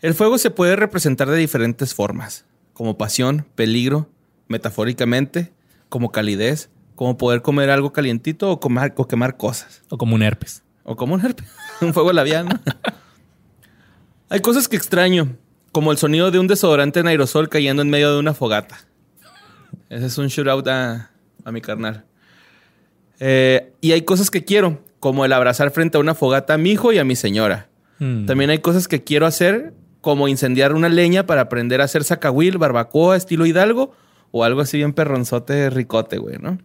El fuego se puede representar de diferentes formas, como pasión, peligro, metafóricamente, como calidez, como poder comer algo calientito o, comer, o quemar cosas. O como un herpes. O como un herpes, un fuego labial, ¿no? Hay cosas que extraño, como el sonido de un desodorante en aerosol cayendo en medio de una fogata. Ese es un shootout a, a mi carnal. Eh, y hay cosas que quiero, como el abrazar frente a una fogata a mi hijo y a mi señora. Mm. También hay cosas que quiero hacer, como incendiar una leña para aprender a hacer sacahuil, barbacoa, estilo hidalgo, o algo así bien perronzote, ricote, güey, ¿no?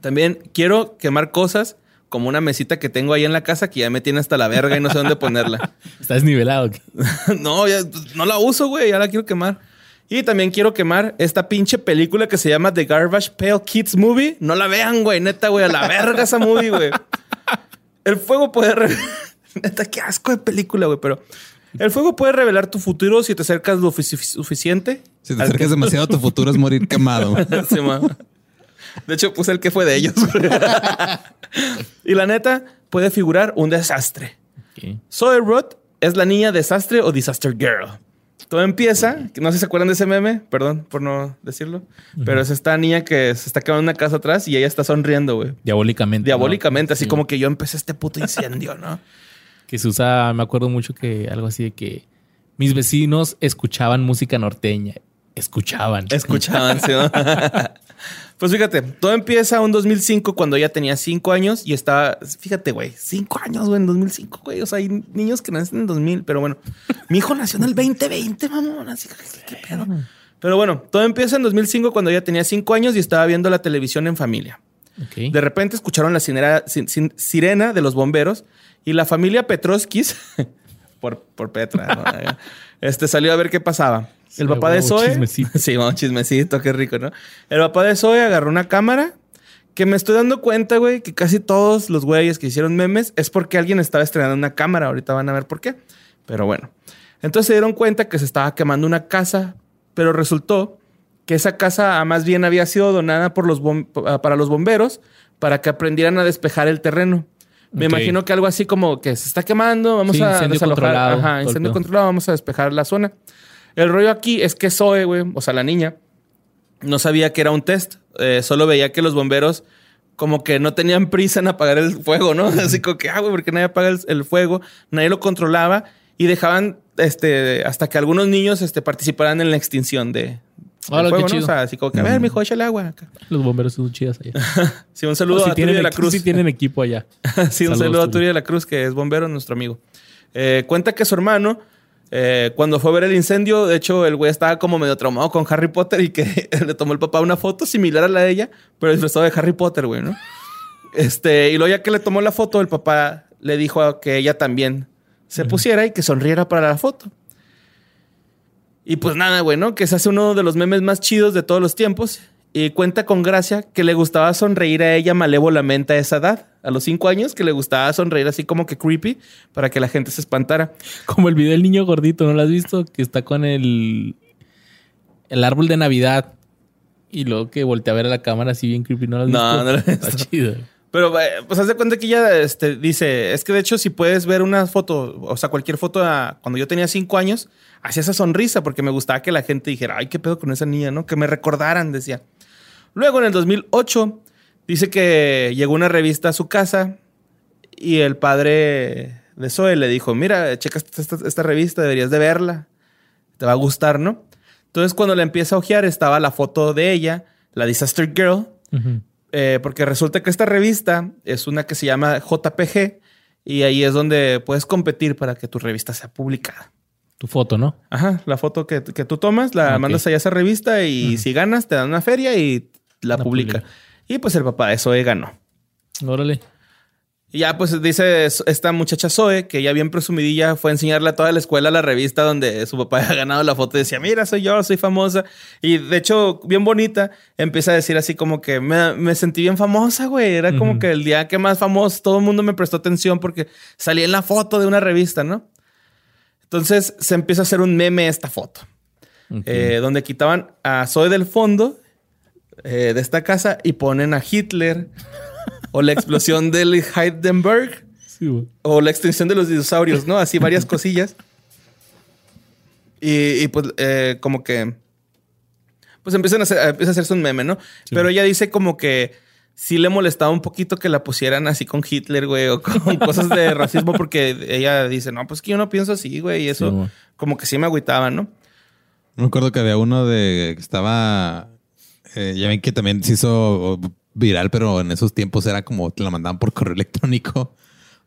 También quiero quemar cosas, como una mesita que tengo ahí en la casa que ya me tiene hasta la verga y no sé dónde ponerla. Está desnivelado. no, ya, pues, no la uso, güey, ya la quiero quemar. Y también quiero quemar esta pinche película que se llama The Garbage Pail Kids Movie. No la vean, güey, neta, güey, a la verga esa movie, güey. El fuego puede... re- neta, qué asco de película, güey, pero... El fuego puede revelar tu futuro si te acercas lo sufici- suficiente. Si te acercas demasiado a tu futuro es morir quemado. Sí. De hecho, puse el que fue de ellos. y la neta, puede figurar un desastre. Ok. Zoe Roth es la niña desastre o disaster girl. Todo empieza, no sé si se acuerdan de ese meme, perdón por no decirlo, pero es esta niña que se está quedando en una casa atrás y ella está sonriendo, güey. Diabólicamente. Diabólicamente, ¿no? así Sí. como que yo empecé este puto incendio, ¿no? Que se usa, me acuerdo mucho que algo así de que mis vecinos escuchaban música norteña. Escuchaban. Escuchaban, sí, ¿no? Pues fíjate, todo empieza un 2005 cuando ella tenía 5 años y estaba, fíjate, güey, 5 años, güey, en 2005, güey. O sea, hay niños que nacen en 2000, pero bueno, mi hijo nació en el 2020, mamón, así que qué pedo. Pero bueno, todo empieza en 2005 cuando ella tenía 5 años y estaba viendo la televisión en familia. Ok. De repente escucharon la sin- sirena de los bomberos y la familia Petroskis, por, por Petra, ¿no? este, salió a ver qué pasaba. El papá de Zoe. chismecito. Sí, vamos, chismecito, qué rico, ¿no? El papá de Zoe agarró una cámara Que me estoy dando cuenta, güey, que casi todos los güeyes que hicieron memes es porque alguien estaba estrenando una cámara. Ahorita van a ver por qué. Pero bueno. Entonces se dieron cuenta que se estaba quemando una casa, pero resultó que esa casa más bien había sido donada por los bom- para los bomberos para que aprendieran a despejar el terreno. Me imagino que algo así como que se está quemando, vamos Sí, a incendio desalojar. controlado, Ajá, incendio controlado, vamos a despejar la zona. El rollo aquí es que Zoe, güey, o sea, la niña, no sabía que era un test. Eh, solo veía que los bomberos como que no tenían prisa en apagar el fuego, ¿no? Así como que, ah, güey, porque nadie apaga el, el fuego, nadie lo controlaba y dejaban este, hasta que algunos niños este, participaran en la extinción de, qué chido. O sea, así como que, a ver, mijo, échale agua. acá. Los bomberos son chidas allá. Sí, un saludo si a Turi tienen, de la Cruz. sí tienen equipo allá. sí, un Saludos, saludo a. Turi de la Cruz, que es bombero, nuestro amigo. Eh, cuenta que su hermano, eh, cuando fue a ver el incendio, de hecho, el güey estaba como medio traumado con Harry Potter y que le tomó el papá una foto similar a la de ella, pero disfrazado de Harry Potter, güey, ¿no? Este, y luego ya que le tomó la foto, el papá le dijo a que ella también se pusiera y que sonriera para la foto. Y pues nada, güey, ¿no? Que se hace uno de los memes más chidos de todos los tiempos. Y cuenta con gracia que le gustaba sonreír a ella malévolamente a esa edad, a los cinco años, que le gustaba sonreír así como que creepy para que la gente se espantara. Como el video del niño gordito, ¿no lo has visto? Que está con el, el árbol de Navidad. Y luego que voltea a ver a la cámara así bien creepy. ¿No lo has No, visto? no lo he Está visto. chido. Pero eh, pues haz de cuenta que ella este, dice, es que de hecho si puedes ver una foto, o sea, cualquier foto a- cuando yo tenía cinco años, hacía esa sonrisa porque me gustaba que la gente dijera, ay, qué pedo con esa niña, ¿no? Que me recordaran, decía. Luego en el 2008 dice que llegó una revista a su casa y el padre de Zoe le dijo, mira, checa esta, revista, deberías de verla, te va a gustar, ¿no? Entonces cuando la empieza a ojear estaba la foto de ella, la Disaster Girl, eh, porque resulta que esta revista es una que se llama JPG y ahí es donde puedes competir para que tu revista sea publicada. Tu foto, ¿no? Ajá, la foto que, que tú tomas, la mandas allá a esa revista y si ganas te dan una feria y la, La publica. Y pues el papá de Zoe ganó. Órale. Y ya pues dice esta muchacha Zoe que ya bien presumidilla fue a enseñarle a toda la escuela la revista donde su papá había ganado la foto y decía, mira, soy yo, soy famosa. Y de hecho, bien bonita, empieza a decir así como que me, me sentí bien famosa, güey. Era como que el día que más famoso, todo el mundo me prestó atención porque salí en la foto de una revista, ¿no? Entonces se empieza a hacer un meme esta foto, eh, donde quitaban a Zoe del fondo eh, de esta casa y ponen a Hitler o la explosión del Heidenberg Sí, o la extinción de los dinosaurios, ¿no? Así varias cosillas. Y, y, pues eh, como que... Pues empiezan a hacer, empieza a hacerse un meme, ¿no? Pero ella dice como que sí le molestaba un poquito que la pusieran así con Hitler, güey, o con cosas de racismo, porque ella dice, no, pues que yo no pienso así, güey, y eso Sí, como que sí me agüitaba, ¿no? Me acuerdo que había uno de que estaba. Eh, ya ven que también se hizo viral, pero en esos tiempos era como te la mandaban por correo electrónico.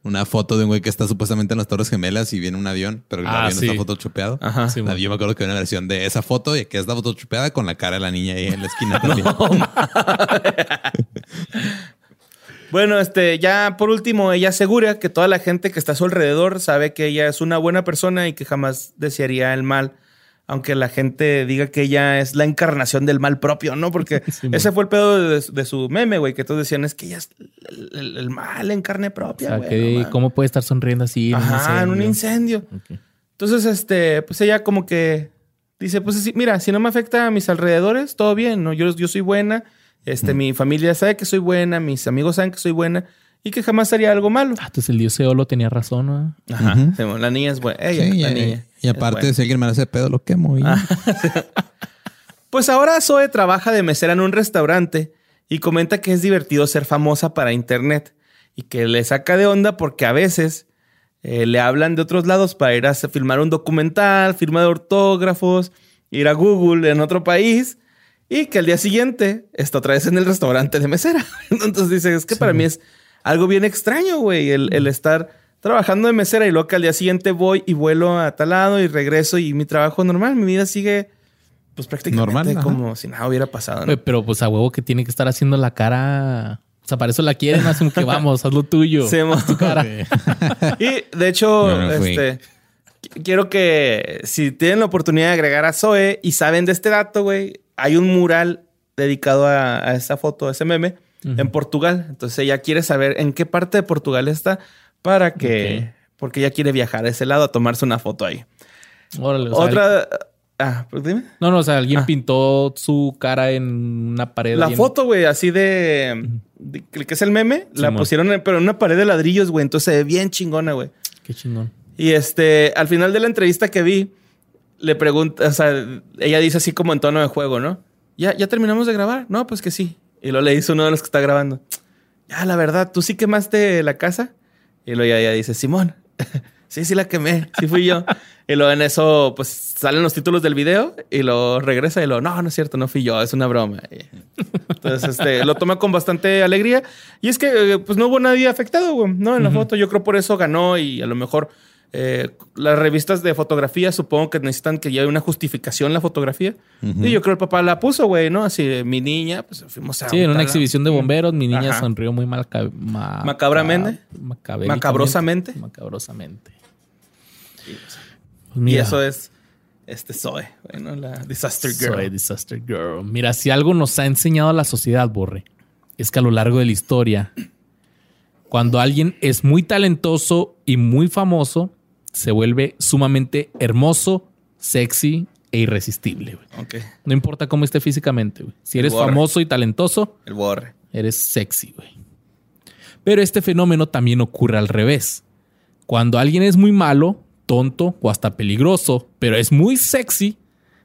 Una foto de un güey que está supuestamente en las Torres Gemelas y viene un avión, pero el Ah, avión sí. está photoshopeado. Ajá. Sí, La- Yo me acuerdo que había una versión de esa foto y que está photoshopeada con la cara de la niña ahí en la esquina también. Bueno, este, ya por último, ella asegura que toda la gente que está a su alrededor sabe que ella es una buena persona y que jamás desearía el mal, aunque la gente diga que ella es la encarnación del mal propio, ¿no? Porque Sí, ese fue el pedo de, de su meme, güey, que todos decían es que ella es el, el- el mal en carne O propia, sea, güey. que, no mames". ¿cómo puede estar sonriendo así? Ajá, en un incendio? Entonces, este, pues ella como que dice, pues sí, mira, si no me afecta a mis alrededores, todo bien, ¿no? Yo, yo soy buena, este, mi familia sabe que soy buena, mis amigos saben que soy buena y que jamás haría algo malo. Ah, entonces el dios Eolo tenía razón, ¿no? Ajá, Ujú. Simón, la niña es buena. Ella, Sí, la y, niña. y aparte, buena. si alguien me hace pedo, lo quemo. y- Pues ahora Zoe trabaja de mesera en un restaurante y comenta que es divertido ser famosa para internet y que le saca de onda porque a veces eh, le hablan de otros lados para ir a filmar un documental, firma de autógrafos, ir a Google en otro país y que al día siguiente está otra vez en el restaurante de mesera. Entonces dice, es que para mí es algo bien extraño, güey, el, el estar trabajando de mesera y luego que al día siguiente voy y vuelo a tal lado y regreso y mi trabajo normal, mi vida sigue pues prácticamente Normal, ajá. como si nada hubiera pasado. ¿no? Pero pues a huevo que tiene que estar haciendo la cara. O sea, para eso la quieren, así como que vamos, haz lo tuyo. Sí, mo- Haz tu cara. Y de hecho, no este qu- quiero que si tienen la oportunidad de agregar a Zoe y saben de este dato, güey, hay un mural dedicado a, a esa foto, a ese meme, en Portugal. Entonces ella quiere saber en qué parte de Portugal está para que, porque ella quiere viajar a ese lado a tomarse una foto ahí. Órale, o sea, Otra, ah, pues dime. No, no, o sea, alguien Ah. pintó su cara en una pared. La foto, güey, así de, de- que es el meme, la pusieron, en- pero en una pared de ladrillos, güey. Entonces se ve bien chingona, güey. Qué chingón. Y este, al final de la entrevista que vi, le pregunta, o sea, ella dice así como en tono de juego, ¿no? ¿Ya, ya terminamos de grabar? No, pues que sí. Y lo le dice uno de los que está grabando. Ya, la verdad, ¿tú sí quemaste la casa? Y luego ella dice, Simón, sí, sí la quemé, sí fui yo. y luego en eso, pues salen los títulos del video y lo regresa y lo, no, no es cierto, no fui yo, es una broma. Entonces, este, lo toma con bastante alegría. Y es que, eh, pues no hubo nadie afectado, güey, ¿no? En la foto, yo creo por eso ganó y a lo mejor eh, las revistas de fotografía supongo que necesitan que ya haya una justificación la fotografía. Y yo creo el papá la puso, güey, ¿no? Así, mi niña, pues fuimos a... Sí, en una exhibición de bomberos, mi niña Ajá. sonrió muy malca- ma- Macabramente. Macabrosamente. Macabrosamente. Pues Y eso es este Zoe, bueno, la Disaster Girl. Disaster Girl. Mira, si algo nos ha enseñado la sociedad, Borre, es que a lo largo de la historia, cuando alguien es muy talentoso y muy famoso, se vuelve sumamente hermoso, sexy e irresistible. güey. No importa cómo esté físicamente. güey. Si eres famoso y talentoso, el borre. eres sexy, güey. Pero este fenómeno también ocurre al revés. Cuando alguien es muy malo, tonto o hasta peligroso, pero es muy sexy,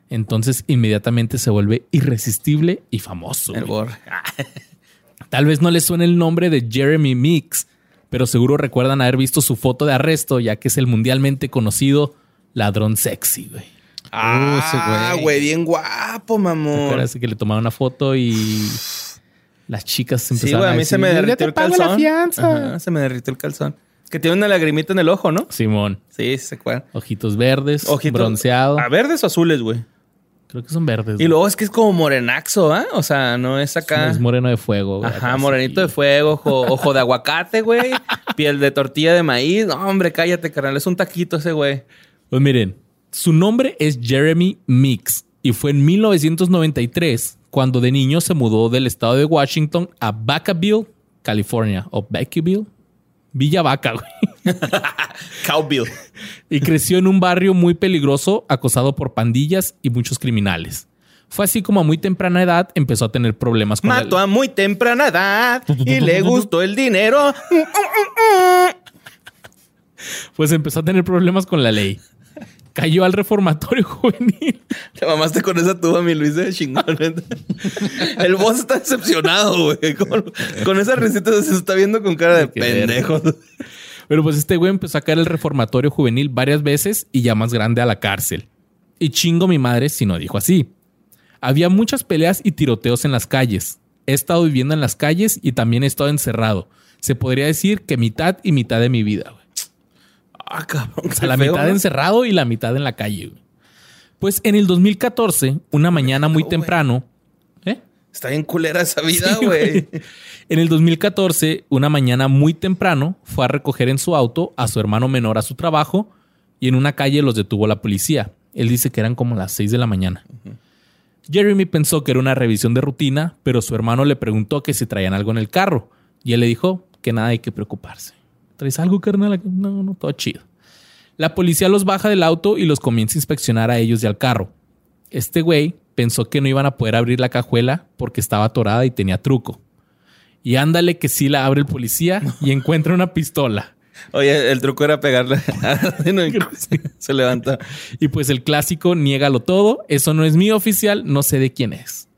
entonces inmediatamente se vuelve irresistible y famoso. El borre. Tal vez no les suene el nombre de Jeremy Mix, pero seguro recuerdan haber visto su foto de arresto, ya que es el mundialmente conocido ladrón sexy, güey. Ah, ese güey. güey, bien guapo, mamón. Parece que le tomaron una foto y las chicas se Sí, empezaron güey, a mí decir, se me "Ya derritió te el pago calzón. la fianza". Ajá, se me derritió el calzón. Que tiene una lagrimita en el ojo, ¿no? Simón. Sí, sí se acuerdan. Ojitos verdes, Ojito- bronceado. ¿A verdes o azules, güey? Creo que son verdes. Y luego es que es como morenaxo, ¿ah? O sea, no es acá. Es moreno de fuego. güey, Ajá, morenito sí. de fuego, ojo, ojo de aguacate, güey. Piel de tortilla de maíz. No, hombre, cállate, carnal. Es un taquito ese, güey. Pues miren, su nombre es Jeremy Mix y fue en 1993 cuando de niño se mudó del estado de Washington a Vacaville, California. O Vacaville. Villa Vaca, güey. Cowbill. y creció en un barrio muy peligroso, acosado por pandillas y muchos criminales. Fue así como a muy temprana edad empezó a tener problemas con Mató el- a muy temprana edad y le gustó el dinero. pues empezó a tener problemas con la ley. Cayó al reformatorio juvenil. Te mamaste con esa tuba, mi Luis de chingón. El boss está decepcionado, güey. Con, con esa receta se está viendo con cara de pendejo. Pero pues este güey empezó a caer al reformatorio juvenil varias veces y ya más grande a la cárcel. Y chingo mi madre si no dijo así. Había muchas peleas y tiroteos en las calles. He estado viviendo en las calles y también he estado encerrado. Se podría decir que mitad y mitad de mi vida. güey. Ah, cabrón. O sea, la mitad encerrado y la mitad en la calle. güey. Pues en el 2014, una mañana muy temprano, ¿eh? Está bien culera esa vida, Sí, güey. En el 2014, una mañana muy temprano, fue a recoger en su auto a su hermano menor a su trabajo y en una calle los detuvo la policía. Él dice que eran como las 6 de la mañana. Jeremy pensó que era una revisión de rutina, pero su hermano le preguntó que si traían algo en el carro y él le dijo que nada hay que preocuparse. ¿Traes algo, carnal? No, no, todo chido. La policía los baja del auto y los comienza a inspeccionar a ellos y al carro. Este güey pensó que no iban a poder abrir la cajuela porque estaba atorada y tenía truco. Y ándale que sí la abre el policía y encuentra una pistola. Oye, el truco era pegarle. No, Se levanta. Y pues el clásico, niégalo todo, eso no es mío oficial, no sé de quién es.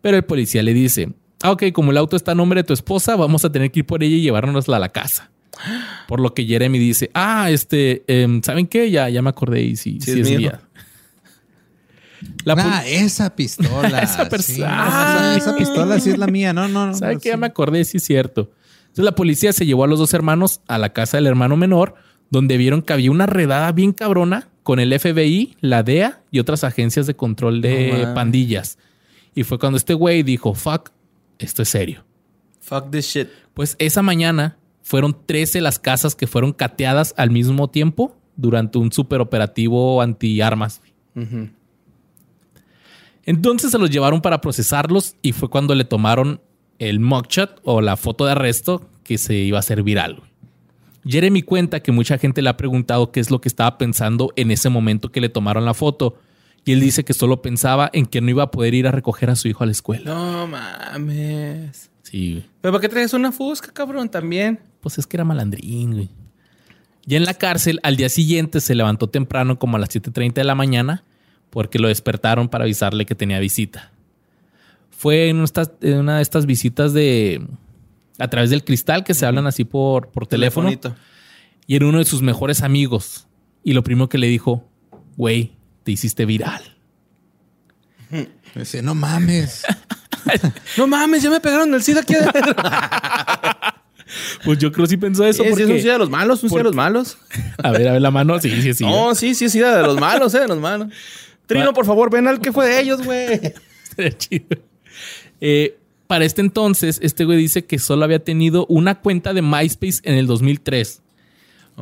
Pero el policía le dice, ah, ok, como el auto está a nombre de tu esposa, vamos a tener que ir por ella y llevárnosla a la casa. Por lo que Jeremy dice, ah, este, em, ¿saben qué? Ya, ya me acordé y sí, Sí sí, es mía. La Ah, esa pistola. Esa sí, persona. esa, esa pistola sí es la mía. No, no, no. ¿Sabe qué? sí. Ya me acordé, sí es cierto. Entonces la policía se llevó a los dos hermanos a la casa del hermano menor, donde vieron que había una redada bien cabrona con el FBI, la DEA y otras agencias de control No de pandillas. Y fue cuando este güey dijo, fuck, esto es serio. Fuck this shit. Pues esa mañana fueron 13 las casas que fueron cateadas al mismo tiempo durante un superoperativo antiarmas. Ujú. Entonces se los llevaron para procesarlos y fue cuando le tomaron el mugshot o la foto de arresto que se iba a hacer viral. Jeremy cuenta que mucha gente le ha preguntado qué es lo que estaba pensando en ese momento que le tomaron la foto. Y él dice que solo pensaba en que no iba a poder ir a recoger a su hijo a la escuela. No mames. Sí. ¿Pero para qué traes una fusca, cabrón? También. Pues es que era malandrín, güey. Ya en la cárcel, al día siguiente se levantó temprano como a las 7.30 de la mañana porque lo despertaron para avisarle que tenía visita. Fue en, una de estas visitas de... a través del cristal que se hablan así por, por teléfono. Telefonito. Y era uno de sus mejores amigos. Y lo primero que le dijo, güey, te hiciste viral. Dice, no mames. No mames, ya me pegaron el SIDA aquí adentro. Pues yo creo que sí pensó eso. Sí, sí, porque... es un SIDA de los malos, un SIDA de los malos. A ver, a ver la mano. Sí, sí, sí. No, sí, sí, es SIDA de los malos, eh, de los malos. Trino, por favor, ven al que fue de ellos, güey. Estaría chido. Eh, para este entonces, este güey dice que solo había tenido una cuenta de MySpace en el 2003.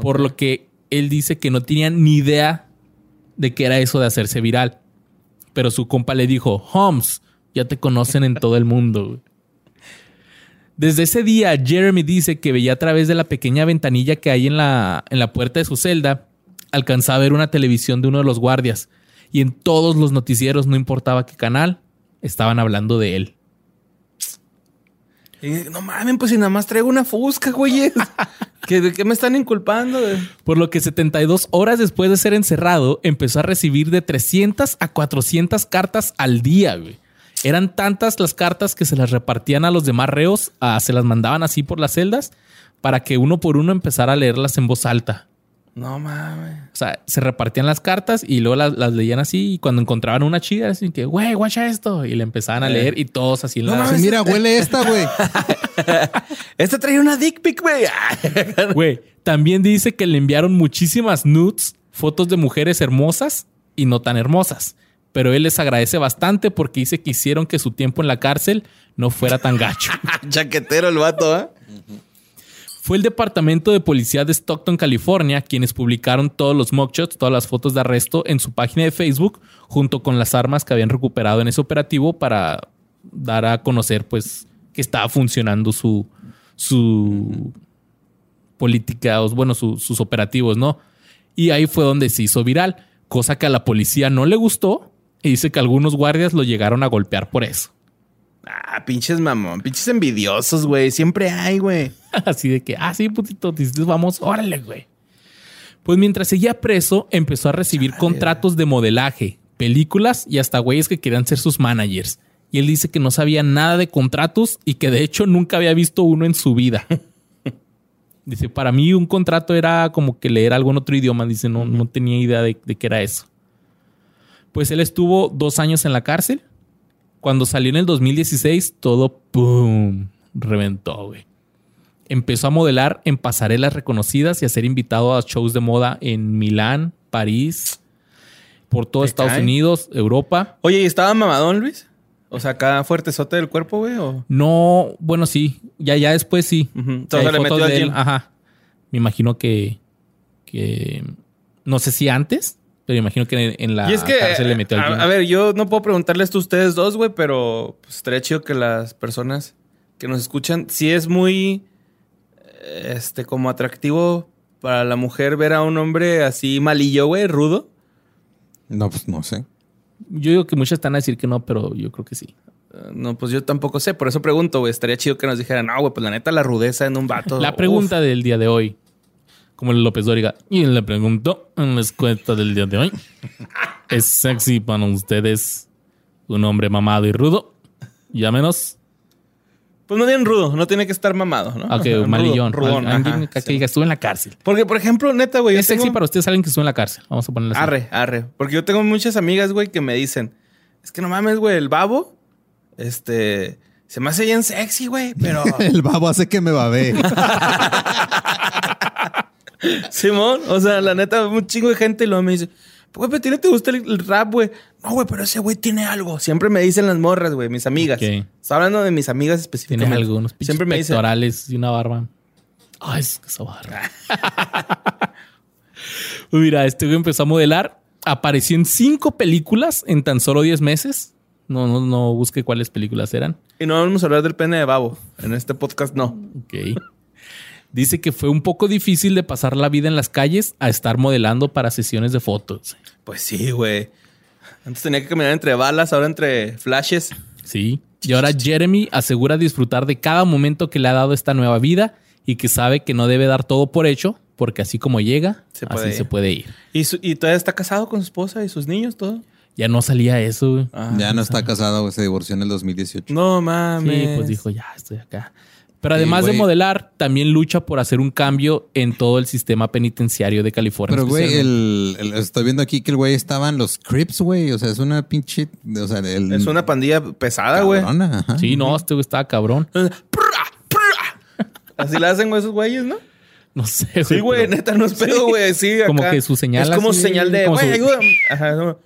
Por lo que él dice que no tenía ni idea de qué era eso de hacerse viral. Pero su compa le dijo, Holmes, ya te conocen en todo el mundo. Güey". Desde ese día, Jeremy dice que veía a través de la pequeña ventanilla que hay en la, en la puerta de su celda, alcanzaba a ver una televisión de uno de los guardias. Y en todos los noticieros, no importaba qué canal, estaban hablando de él. Y, no mames, pues si nada más traigo una fusca, güey. ¿Qué, ¿De qué me están inculpando? Por lo que 72 horas después de ser encerrado, empezó a recibir de 300 a 400 cartas al día, güey. Eran tantas las cartas que se las repartían a los demás reos, ah, se las mandaban así por las celdas, para que uno por uno empezara a leerlas en voz alta. No mames. O sea, se repartían las cartas y luego las, las leían así y cuando encontraban una chida, así que, güey, guacha esto. Y le empezaban a leer y todos así No la- mames. Mira, huele esta, güey. Este trae una dick pic, güey. Güey, también dice que le enviaron muchísimas nudes, fotos de mujeres hermosas y no tan hermosas. Pero él les agradece bastante porque dice que hicieron que su tiempo en la cárcel no fuera tan gacho. Chaquetero el vato, ¿eh? Fue el departamento de policía de Stockton, California, quienes publicaron todos los mugshots, todas las fotos de arresto en su página de Facebook, junto con las armas que habían recuperado en ese operativo para dar a conocer, pues, que estaba funcionando su, su política, bueno, su- sus operativos, ¿no? Y ahí fue donde se hizo viral, cosa que a la policía no le gustó y dice que algunos guardias lo llegaron a golpear por eso. Ah, pinches mamón, pinches envidiosos, güey. Siempre hay, güey. Así de que, ah, sí, putito, vamos, órale, güey. Pues mientras seguía preso, empezó a recibir contratos de modelaje, películas y hasta güeyes que querían ser sus managers. Y él dice que no sabía nada de contratos y que de hecho nunca había visto uno en su vida. Dice, para mí un contrato era como que leer algo en otro idioma. Dice, no, no tenía idea de, de qué era eso. Pues él estuvo dos años en la cárcel. Cuando salió en el 2016, todo, ¡pum!, reventó, güey. Empezó a modelar en pasarelas reconocidas y a ser invitado a shows de moda en Milán, París, por todo ¿Te Estados cae? Unidos, Europa. Oye, ¿y estaba mamadón, Luis? O sea, acá fuertezote del cuerpo, güey. O... No, bueno, sí. Ya, ya después sí. Entonces le metió al gym. Ajá. Me imagino que, que no sé si antes, pero imagino que en, la y es que, cárcel le metió a, a ver, yo no puedo preguntarles esto a ustedes dos, güey, pero pues, estaría chido que las personas que nos escuchan, si es muy, este, como atractivo para la mujer ver a un hombre así malillo, güey, rudo. No, pues no sé. Yo digo que muchos están a decir que no, pero yo creo que sí. Eh, No, pues yo tampoco sé, por eso pregunto, güey. Estaría chido que nos dijeran, no, güey, pues la neta, la rudeza en un vato. La pregunta del día de hoy, como el López Dóriga, y le pregunto en la escuela del día de hoy, ¿es sexy para ustedes un hombre mamado y rudo? Llámenos. Uf. Pues no bien rudo, no tiene que estar mamado, ¿no? Ok, un malillón. rudo, rudón, alguien ajá, que sí. diga, estuve en la cárcel. Porque, por ejemplo, neta, güey. Es sexy tengo- para ustedes alguien que estuvo en la cárcel. Vamos a ponerle así. Arre, arre. Porque yo tengo muchas amigas, güey, que me dicen, es que no mames, güey, el babo, este, se me hace bien sexy, güey, pero... El babo hace que me babe. Simón, o sea, la neta, un chingo de gente y luego me dice, güey, pero ¿a ti no te gusta el, rap, güey? No, güey, pero ese güey tiene algo. Siempre me dicen las morras, güey, mis amigas. Ok. Está hablando de mis amigas Tiene específicamente. algo, unos pinches Siempre me dicen, pectorales y una barba. Ay, es esa barba. Mira, este güey empezó a modelar. Apareció en cinco películas en tan solo 10 meses. No, no, no busque cuáles películas eran. Y no vamos a hablar del pene de babo. En este podcast no. Ok. Dice que fue un poco difícil de pasar la vida en las calles a estar modelando para sesiones de fotos. Pues sí, güey. Antes tenía que caminar entre balas, ahora entre flashes. Sí. Y ahora Jeremy asegura disfrutar de cada momento que le ha dado esta nueva vida y que sabe que no debe dar todo por hecho, porque así como llega, Se así ir. se puede ir. Y, su- y todavía está casado con su esposa y sus niños, todo. Ya no salía eso, güey. Ah, ya no está casado, güey, se divorció en el 2018. No Sí, mames. pues dijo, ya estoy acá. Pero Sí, además de modelar, también lucha por hacer un cambio en todo el sistema penitenciario de California. Pero, güey, el, el- estoy viendo aquí que el güey estaba en los Crips, güey. O sea, es una pinche. O sea, el, Es una pandilla pesada, güey. Sí, no, este güey estaba cabrón. Así le hacen, güey, esos güeyes, ¿no? No sé, güey. Sí, güey, neta, no es pedo, güey. Sí, Como acá. que su señal Es como así, su señal de, como güey, su- ayúdame. Ajá, no.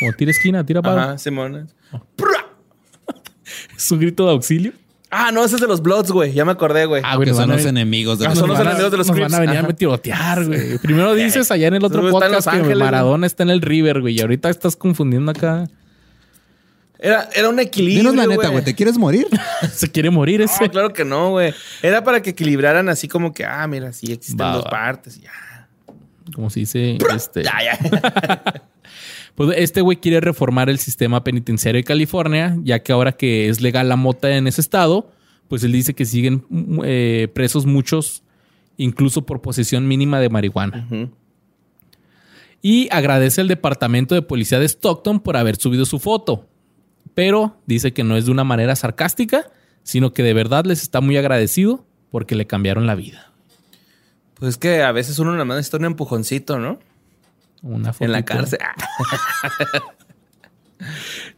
Como tira esquina, tira para. Ajá, Simón. Es un grito de auxilio. Ah, no, ese es de los Bloods, güey. Ya me acordé, güey. Ah, güey, Que nos son los ven- enemigos de Ah, los son los enemigos de los Nos van a Crips. venir Ajá. a tirotear, güey. Primero dices allá en el otro podcast Los que Ángeles, Maradona está en el River, güey. Y ahorita estás confundiendo acá. Era, era un equilibrio. Dinos la neta, güey, ¿te quieres morir? Se quiere morir ese. No, claro que no, güey. Era para que equilibraran así como que, ah, mira, sí existen Va, dos va. partes. Ya, Como se dice. Este, ya, ya. Pues este güey quiere reformar el sistema penitenciario de California, ya que ahora que es legal la mota en ese estado, pues él dice que siguen eh, presos muchos, incluso por posesión mínima de marihuana. Y agradece al departamento de policía de Stockton por haber subido su foto, pero dice que no es de una manera sarcástica, sino que de verdad les está muy agradecido porque le cambiaron la vida. Pues es que a veces uno nada más necesita un empujoncito, ¿no? Una En la fotito. cárcel.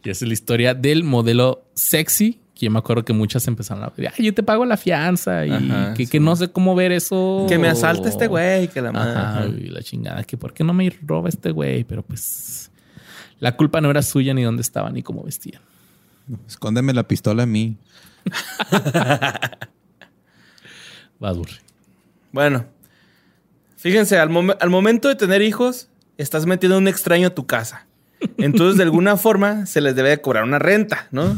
Y esa es la historia del modelo sexy. Que yo me acuerdo que muchas empezaron a decir, ay, yo te pago la fianza. Y Ajá, que, sí. que no sé cómo ver eso. Que me asalte este güey, que la madre. Ajá, y la chingada. Que por qué no me roba este güey. Pero pues la culpa no era suya ni dónde estaba ni cómo vestían. Escóndeme la pistola a mí. Va Burri. Bueno, fíjense, al momento de tener hijos, estás metiendo a un extraño a tu casa. Entonces, de alguna forma, se les debe de cobrar una renta, ¿no?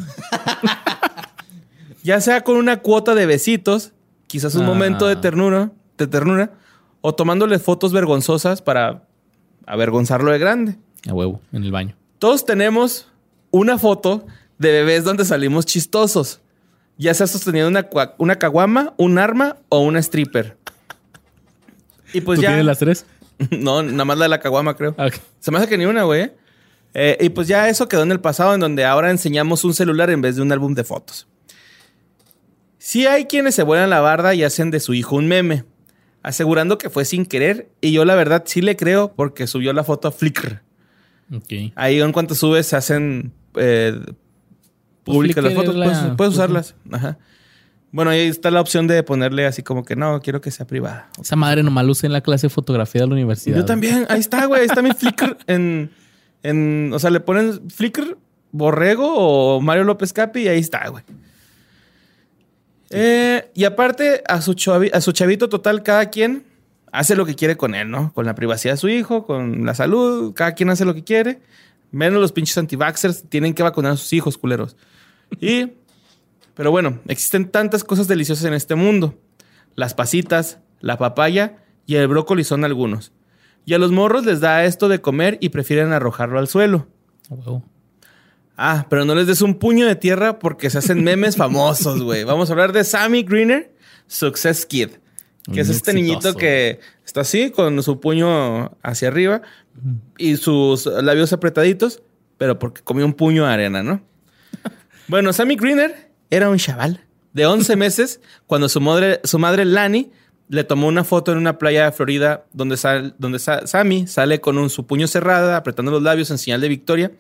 ya sea con una cuota de besitos, quizás un Ah. momento de ternura, de ternura, o tomándole fotos vergonzosas para avergonzarlo de grande. A huevo, en el baño. Todos tenemos una foto de bebés donde salimos chistosos. Ya sea sosteniendo una, una caguama, un arma o una stripper. Y pues ¿Tú ya. tienes las tres? No, nada más la de la caguama, creo. Se me hace que ni una, güey. Eh, y pues ya eso quedó en el pasado, en donde ahora enseñamos un celular en vez de un álbum de fotos. Sí hay quienes se vuelan la barda y hacen de su hijo un meme, asegurando que fue sin querer. Y yo la verdad sí le creo porque subió la foto a Flickr. Ahí en cuanto subes se hacen eh, Pues públicas las fotos, la- puedes, puedes usarlas. Ajá. Bueno, ahí está la opción de ponerle así como que no, quiero que sea privada. Esa madre nomás usé en la clase de fotografía de la universidad. Yo también, ahí está, güey, ahí está mi Flickr en, en, o sea, le ponen Flickr, Borrego o Mario López Capi y ahí está, güey. Eh, y aparte, a su, chavi- a su chavito total, cada quien hace lo que quiere con él, ¿no? Con la privacidad de su hijo, con la salud, cada quien hace lo que quiere. Menos los pinches anti-vaxxers tienen que vacunar a sus hijos, culeros. Y, pero bueno, existen tantas cosas deliciosas en este mundo. Las pasitas, la papaya y el brócoli son algunos. Y a los morros les da esto de comer y prefieren arrojarlo al suelo. Huevo. Ah, pero no les des un puño de tierra porque se hacen memes famosos, güey. Vamos a hablar de Sammy Greener, Success Kid. Que es este exitoso. niñito que está así, con su puño hacia arriba y sus labios apretaditos, pero porque comió un puño de arena, ¿no? Bueno, Sammy Greener era un chaval de 11 meses cuando su madre, su madre Lani le tomó una foto en una playa de Florida donde, sal- donde Sa- Sammy sale con un, su puño cerrado, apretando los labios en señal de victoria,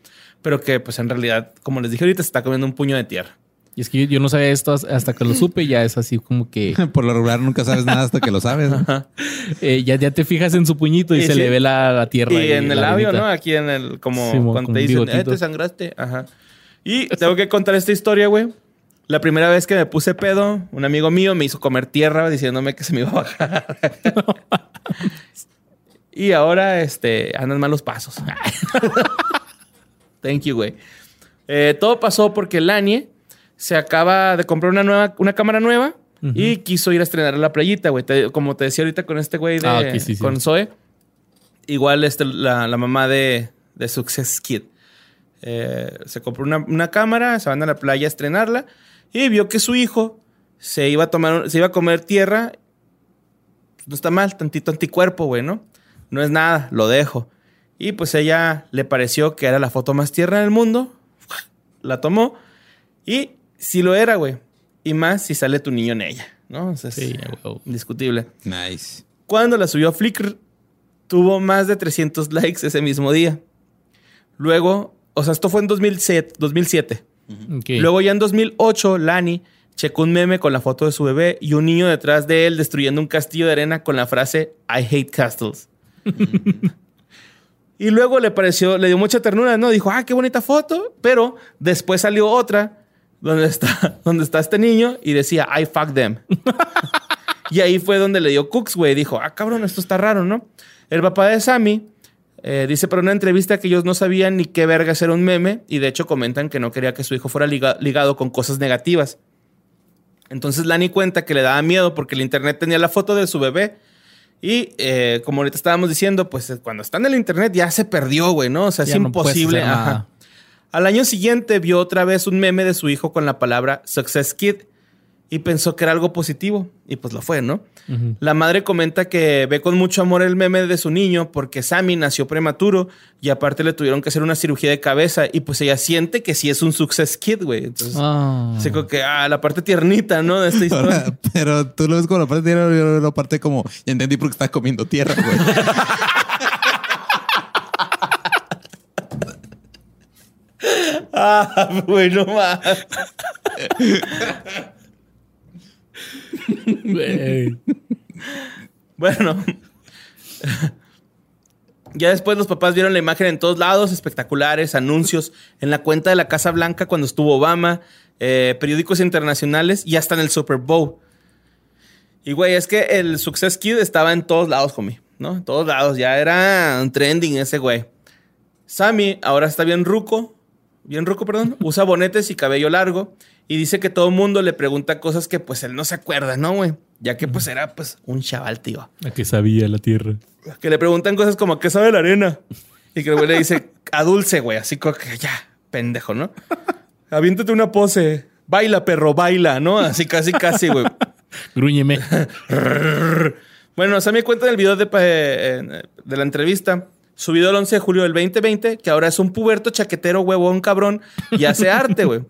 pero que pues en realidad, como les dije ahorita, se está comiendo un puño de tierra. Y es que yo, yo no sabía esto hasta que lo supe. Ya es así como que Por lo regular nunca sabes nada hasta que lo sabes. ¿no? eh, ya, ya te fijas en su puñito y, Y se sí. le ve la, la tierra. Y en el la labio. ¿no? Aquí en el, como Sí, cuando te dicen, eh, te sangraste. Ajá. Y tengo que contar esta historia, güey. La primera vez que me puse pedo, un amigo mío me hizo comer tierra diciéndome que se me iba a bajar. y ahora, este, andan malos pasos. Thank you, güey. Eh, todo pasó porque Lanie se acaba de comprar una nueva, una cámara nueva y quiso ir a estrenar a la playita, güey. Te- como te decía ahorita con este güey de Ah, ok, sí, sí. con Zoe. Igual este, la, la mamá de, de Success Kid. Eh, se compró una, una cámara, se van a la playa a estrenarla y vio que su hijo se iba a tomar, se iba a comer tierra. No está mal, tantito anticuerpo, güey, ¿no? No es nada, lo dejo. Y pues ella le pareció que era la foto más tierna del mundo. La tomó y sí lo era, güey. Y más si sale tu niño en ella, ¿no? O sea, es Sí, indiscutible. Nice. Cuando la subió a Flickr, tuvo más de 300 likes ese mismo día. Luego, o sea, esto fue en 2007. 2007. Luego ya en 2008, Lani checó un meme con la foto de su bebé y un niño detrás de él destruyendo un castillo de arena con la frase I hate castles. y luego le pareció, le dio mucha ternura, ¿no? Dijo, ah, qué bonita foto. Pero después salió otra donde está, donde está este niño y decía I fuck them. y ahí fue donde le dio cooks, güey. Dijo, ah, cabrón, esto está raro, ¿no? El papá de Sammy eh, dice para una entrevista que ellos no sabían ni qué verga era un meme y de hecho comentan que no quería que su hijo fuera liga- ligado con cosas negativas. Entonces Lani cuenta que le daba miedo porque el internet tenía la foto de su bebé y eh, como ahorita estábamos diciendo, pues eh, cuando está en el internet ya se perdió, güey, ¿no? O sea, Ya es no imposible. ajá. Al año siguiente vio otra vez un meme de su hijo con la palabra Success Kid y pensó que era algo positivo y pues lo fue, ¿no? La madre comenta que ve con mucho amor el meme de su niño porque Sammy nació prematuro y aparte le tuvieron que hacer una cirugía de cabeza y pues ella siente que sí es un success kid, güey. Entonces, así como que, ah, la parte tiernita, ¿no? De esta historia. Ahora, pero tú lo ves como la parte de tierra, yo lo veo la parte como, ya entendí por qué está comiendo tierra, güey. ah, bueno, más. Bueno. Ya después los papás vieron la imagen en todos lados, espectaculares, anuncios, en la cuenta de la Casa Blanca cuando estuvo Obama, eh, periódicos internacionales y hasta en el Super Bowl. Y güey, es que el Success Kid estaba en todos lados, homie, ¿no? En todos lados, ya era un trending ese güey. Sammy ahora está bien ruco, bien ruco, perdón, usa bonetes y cabello largo y dice que todo el mundo le pregunta cosas que pues él no se acuerda, ¿no, güey? Ya que pues era pues un chaval, tío. A que sabía la tierra. Que le preguntan cosas como, ¿qué sabe la arena? Y que el güey le dice, a dulce, güey. Así como que ya, pendejo, ¿no? Aviéntate una pose. Baila, perro, baila, ¿no? Así casi, casi, güey. Grúñeme. Bueno, Sammy cuenta en el video de, eh, de la entrevista, subido el 11 de julio del 2020, que ahora es un puberto chaquetero, huevón, cabrón, y hace arte, güey.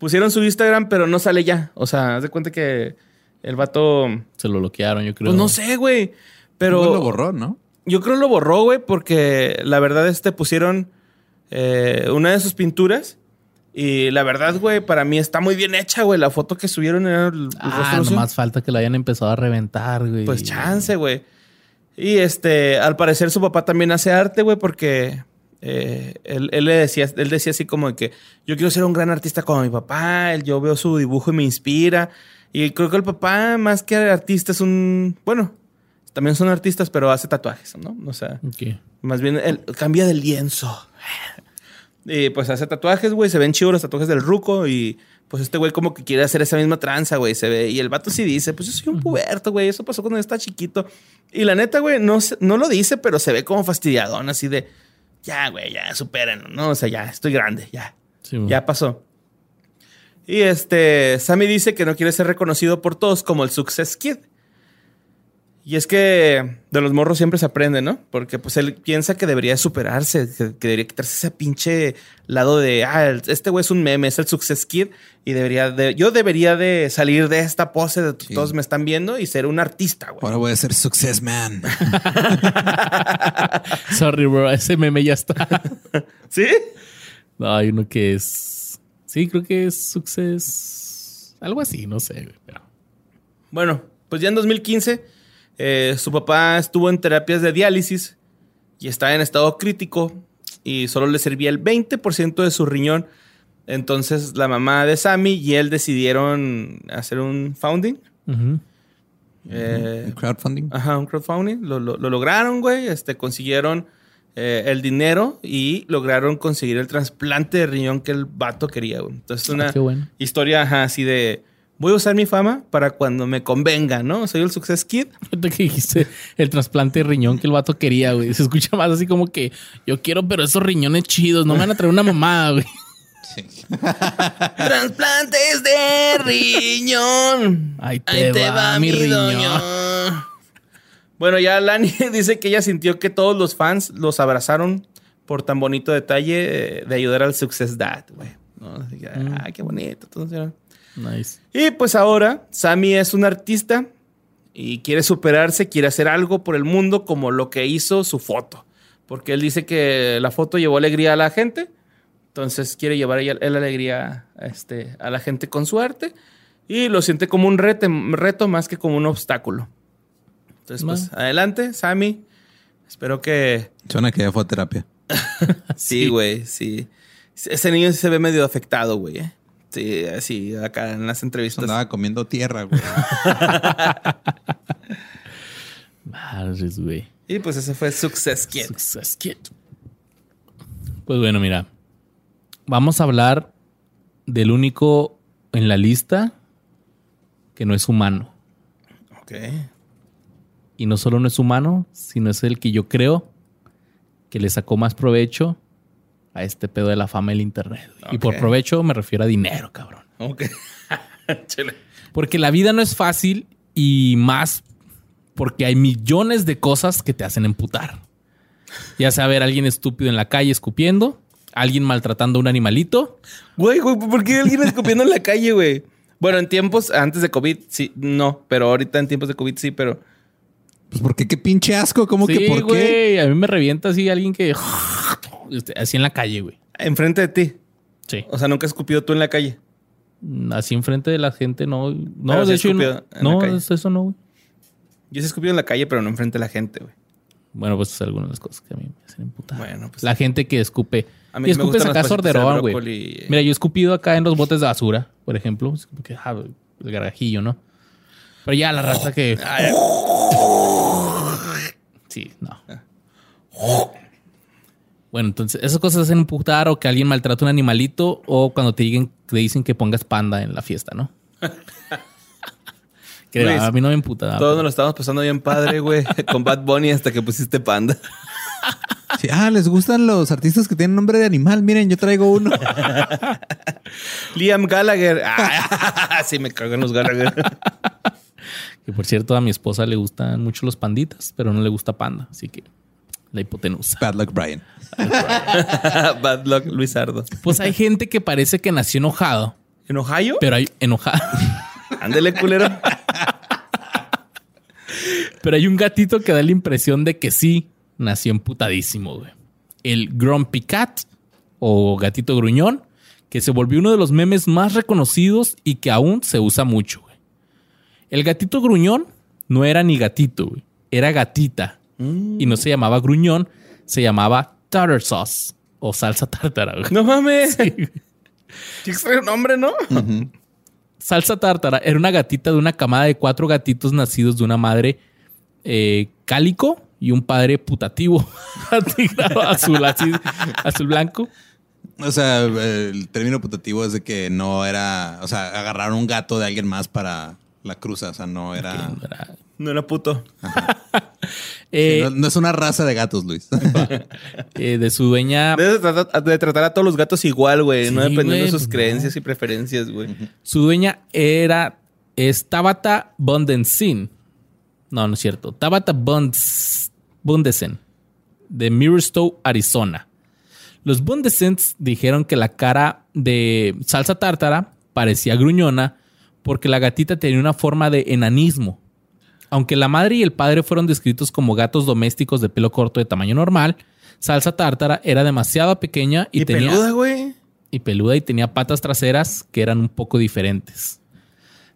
Pusieron su Instagram, pero no sale ya. O sea, haz de cuenta que el vato... Se lo bloquearon, yo creo. Pues no sé, güey. Pero... Lo borró, ¿no? Yo creo lo borró, güey, porque la verdad este pusieron eh, una de sus pinturas y la verdad, güey, para mí está muy bien hecha, güey. La foto que subieron era el, Ah, nomás falta que la hayan empezado a reventar, güey. Pues chance, güey. Y este, al parecer su papá también hace arte, güey, porque eh, él, él le decía, él decía así como de que yo quiero ser un gran artista como mi papá, él- yo veo su dibujo y me inspira. Y creo que el papá, más que artista, es un, bueno, también son artistas, pero hace tatuajes, ¿no? O sea, Ok. más bien él cambia de lienzo. Y pues hace tatuajes, güey, se ven chidos los tatuajes del ruco y pues este güey como que quiere hacer esa misma tranza, güey, se ve. Y el vato sí dice, pues yo soy un puberto, güey, eso pasó cuando yo estaba chiquito. Y la neta, güey, no, no lo dice, pero se ve como fastidiadón, así de, ya, güey, ya, supérenlo, ¿no? O sea, ya, estoy grande, ya, Sí, ya pasó. Y este, Sammy dice que no quiere ser reconocido por todos como el Success Kid. Y es que de los morros siempre se aprende, ¿no? Porque pues él piensa que debería superarse, que, que debería quitarse ese pinche lado de, ah, el- este güey es un meme, es el Success Kid y debería de, yo debería de salir de esta pose de Sí. todos me están viendo y ser un artista, güey. Ahora voy a ser Success Man. Sorry, bro. Ese meme ya está. ¿Sí? No, hay uno que es. Sí, creo que es Success. Algo así, no sé, güey. Pero... Bueno, pues ya en 2015 eh, su papá estuvo en terapias de diálisis y estaba en estado crítico y solo le servía el 20% de su riñón. Entonces la mamá de Sammy y él decidieron hacer un founding. Eh, Crowdfunding. Ajá, un crowdfunding. Lo, lo- lo lograron, güey. Este, consiguieron eh, el dinero y lograron conseguir el trasplante de riñón que el vato quería. güey. Entonces, una Ah, bueno. historia ajá, así de voy a usar mi fama para cuando me convenga, ¿no? Soy el Success Kid. Ahorita que dijiste el trasplante de riñón que el vato quería, güey. Se escucha más así como que yo quiero, pero esos riñones chidos. No me van a traer una mamada, güey. Trasplantes de riñón. Ahí te va mi riñón. Bueno, ya Lani dice que ella sintió que todos los fans los abrazaron por tan bonito detalle de ayudar al Success Dad, güey. ¿No? Así que, Mm. Ay, qué bonito. Entonces, Nice. Y pues ahora Sammy es un artista y quiere superarse, quiere hacer algo por el mundo como lo que hizo su foto. Porque él dice que la foto llevó alegría a la gente. Entonces quiere llevar él alegría este, a la gente con su arte. Y lo siente como un rete- reto más que como un obstáculo. Entonces, pues adelante, Sammy. Espero que... Suena que ya fue a terapia. Sí, güey, sí. Ese niño se ve medio afectado, güey. ¿eh? Sí, así acá en las entrevistas. Andaba comiendo tierra, güey. Madres, güey. Y pues ese fue Success Kid. Success Kid. Pues bueno, mira. Vamos a hablar del único en la lista que no es humano. Ok. Y no solo no es humano, sino es el que yo creo que le sacó más provecho a este pedo de la fama del internet. Y por provecho me refiero a dinero, cabrón. Ok. Porque la vida no es fácil y más porque hay millones de cosas que te hacen emputar. Ya sea ver a alguien estúpido en la calle escupiendo, alguien maltratando a un animalito. Güey, güey, ¿por qué alguien escupiendo en la calle, güey? Bueno, en tiempos antes de COVID, sí, no, pero ahorita en tiempos de COVID sí, pero Pues porque qué pinche asco, ¿cómo sí, que por qué? a mí me revienta así alguien que así en la calle, güey. enfrente de ti. Sí. O sea, nunca has escupido tú en la calle. Así enfrente de la gente, no. No, Pero de hecho, no, eso no, güey. Yo sí he escupido en la calle, pero no enfrente de la gente, güey. Bueno, pues es algunas de las cosas que a mí me hacen emputar. Bueno, pues- La gente que escupe. A mí y escupes acá sorderón, güey. Mira, yo he escupido acá en los botes de basura, por ejemplo. Es como que, ah, el gargajillo, ¿no? Pero ya la raza que. Sí, no. Bueno, entonces esas cosas hacen emputar o que alguien maltrata a un animalito o cuando te digan, te dicen que pongas panda en la fiesta, ¿no? que Luis, a mí no me emputa. Todos nos lo estábamos pasando bien padre, güey, con Bad Bunny hasta que pusiste panda. Sí, ah, les gustan los artistas que tienen nombre de animal. Miren, yo traigo uno. Liam Gallagher. Ah, sí, me cago en los Gallagher. Que por cierto, a mi esposa le gustan mucho los panditas, pero no le gusta panda. Así que la hipotenusa. Bad luck, Brian. Bad Luck Luisardo. Pues hay gente que parece que nació enojado, ¿En Ohio? pero hay enojado. Ándele, culero. Pero hay un gatito que da la impresión de que sí nació emputadísimo, güey. El Grumpy Cat o gatito gruñón, que se volvió uno de los memes más reconocidos y que aún se usa mucho, güey. El gatito gruñón no era ni gatito, güey. Era gatita. Y no se llamaba gruñón, se llamaba tartar sauce o salsa tártara, güey. No mames. Qué extraño nombre, ¿no? Salsa tártara era una gatita de una camada de cuatro gatitos nacidos de una madre eh, cálico y un padre putativo. Atigrado azul, así, azul blanco. O sea, el término putativo es de que no era, o sea, agarraron un gato de alguien más para la cruza, o sea, no era, Era- No era puto. eh, no, no es una raza de gatos, Luis. eh, de su dueña, Debes tratar, de tratar a todos los gatos igual, güey. no dependiendo güey, de sus pues, creencias y preferencias, güey. su dueña era es Tabata Bundensin. No, no es cierto. Tabata Bundesen de Mirrorstow, Arizona. Los Bundesens dijeron que la cara de salsa tártara parecía gruñona porque la gatita tenía una forma de enanismo. Aunque la madre y el padre fueron descritos como gatos domésticos de pelo corto de tamaño normal, salsa tártara era demasiado pequeña y, Y, tenía peluda, güey. y peluda y tenía patas traseras que eran un poco diferentes.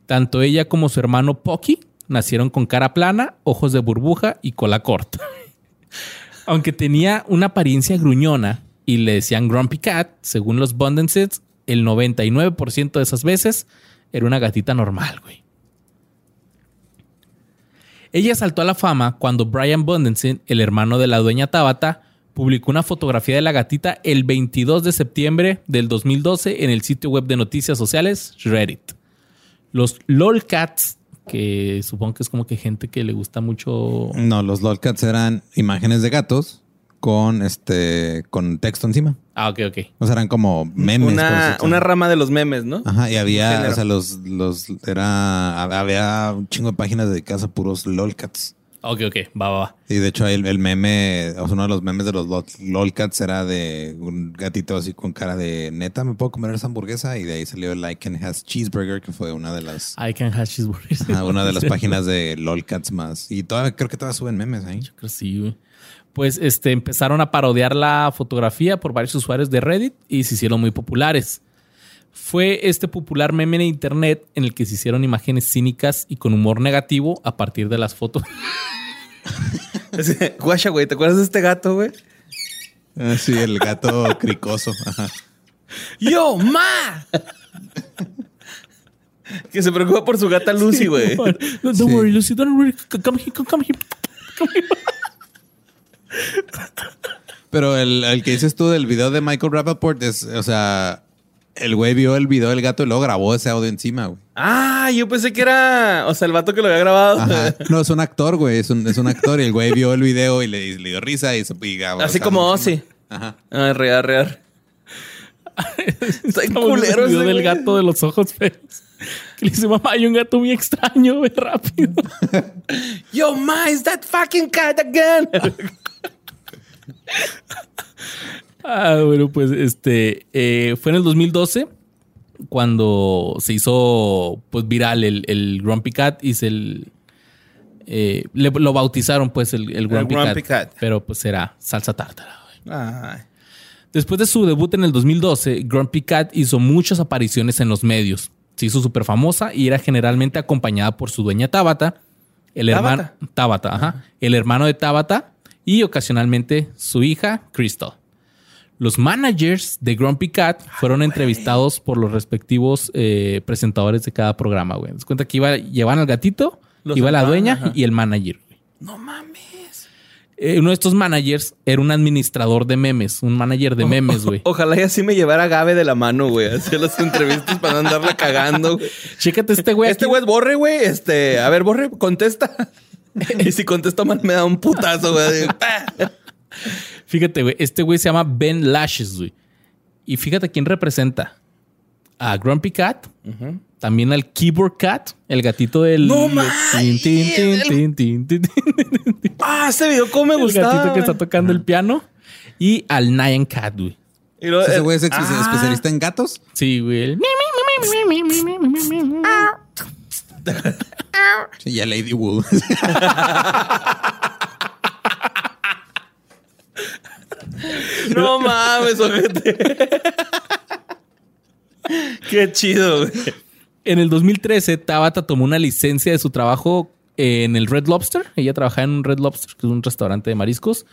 Tanto ella como su hermano Pocky nacieron con cara plana, ojos de burbuja y cola corta. Aunque tenía una apariencia gruñona y le decían Grumpy Cat, según los Bundensets, el 99% de esas veces era una gatita normal, güey. Ella saltó a la fama cuando Brian Bundensen, el hermano de la dueña Tabata, publicó una fotografía de la gatita el 22 de septiembre del 2012 en el sitio web de noticias sociales Reddit. Los lolcats, que supongo que es como que gente que le gusta mucho... No, los lolcats eran imágenes de gatos con este con texto encima. Ah, ok, ok. O sea, eran como memes. Una, una rama de los memes, ¿no? Ajá, y había, o sea, los, los, era, había un chingo de páginas dedicadas a puros lolcats. Ok, ok. Va, va, va. Y de hecho, el, el meme, o sea, uno de los memes de los lol- lolcats era de un gatito así con cara de neta, me puedo comer esa hamburguesa. Y de ahí salió el I can has cheeseburger, que fue una de las, I can have cheeseburgers. ajá, una de las páginas de lolcats más. Y todavía, creo que todavía suben memes ahí. Creo que sí, güey. Pues este, empezaron a parodiar la fotografía por varios usuarios de Reddit y se hicieron muy populares. Fue este popular meme en internet en el que se hicieron imágenes cínicas y con humor negativo a partir de las fotos. Guacha, güey, ¿te acuerdas de este gato, güey? Ah, sí, el gato cricoso. Ajá. ¡Yo, ma! que se preocupa por su gata Lucy, güey. No, don't Sí. worry, Lucy, don't worry. Come here, come here. Pero el, el que dices tú del video de Michael Rappaport es, o sea, el güey vio el video del gato y luego grabó ese audio encima, güey. Ah, yo pensé que era, o sea, el vato que lo había grabado. Ajá. No, es un actor, güey. Es un, es un actor y el güey vio el video y le, le dio risa y se y grabó Así como. Ozzy. Ajá. Ah, real, real. Está culero el video ese del güey. gato de los ojos feos. Que le dice, mamá, hay un gato muy extraño, ve rápido. Yo, ma, is that fucking cat again? Ah, bueno, pues este eh, fue en el 2012 cuando se hizo pues viral el, el Grumpy Cat y se el, eh, le- lo bautizaron pues el, el Grumpy, Grumpy Cat, Cat. pero pues era salsa tártara. Ay. Después de su debut en el 2012, Grumpy Cat hizo muchas apariciones en los medios. Se hizo súper famosa y era generalmente acompañada por su dueña Tabata, el hermano ¿Tabata? Tabata, ajá, el hermano de Tabata y ocasionalmente su hija Crystal. Los managers de Grumpy Cat fueron entrevistados por los respectivos eh, presentadores de cada programa, güey. ¿Te cuenta que iba, llevan al gatito, Los iba la dueña ajá. y el manager. güey. No mames. Eh, uno de estos managers era un administrador de memes, un manager de memes, güey. Ojalá y así me llevara a Gabe de la mano, güey. Hacer las entrevistas para andarla cagando, güey. Chécate este güey. Este güey es Borre, güey. Este, a ver, Borre, contesta. Y si contesta mal, me da un putazo, güey. Fíjate, güey. Este güey se llama Ben Lashes, güey. Y fíjate quién representa. A Grumpy Cat. También al Keyboard Cat, el gatito del. ¡No del- mames! tin, tin, tin, tin, tin, tin, tin. Ah, ese video cómo me El gustaba. gatito que está tocando el piano. Y al Nyan Cat, güey. Y luego, Ese eh, güey es ex- ah, especialista en gatos. Sí, güey. Sí, ya Lady Wu. No mames, ojete. Qué chido, güey. En el 2013, Tabata tomó una licencia de su trabajo en el Red Lobster. Ella trabajaba en un Red Lobster, que es un restaurante de mariscos,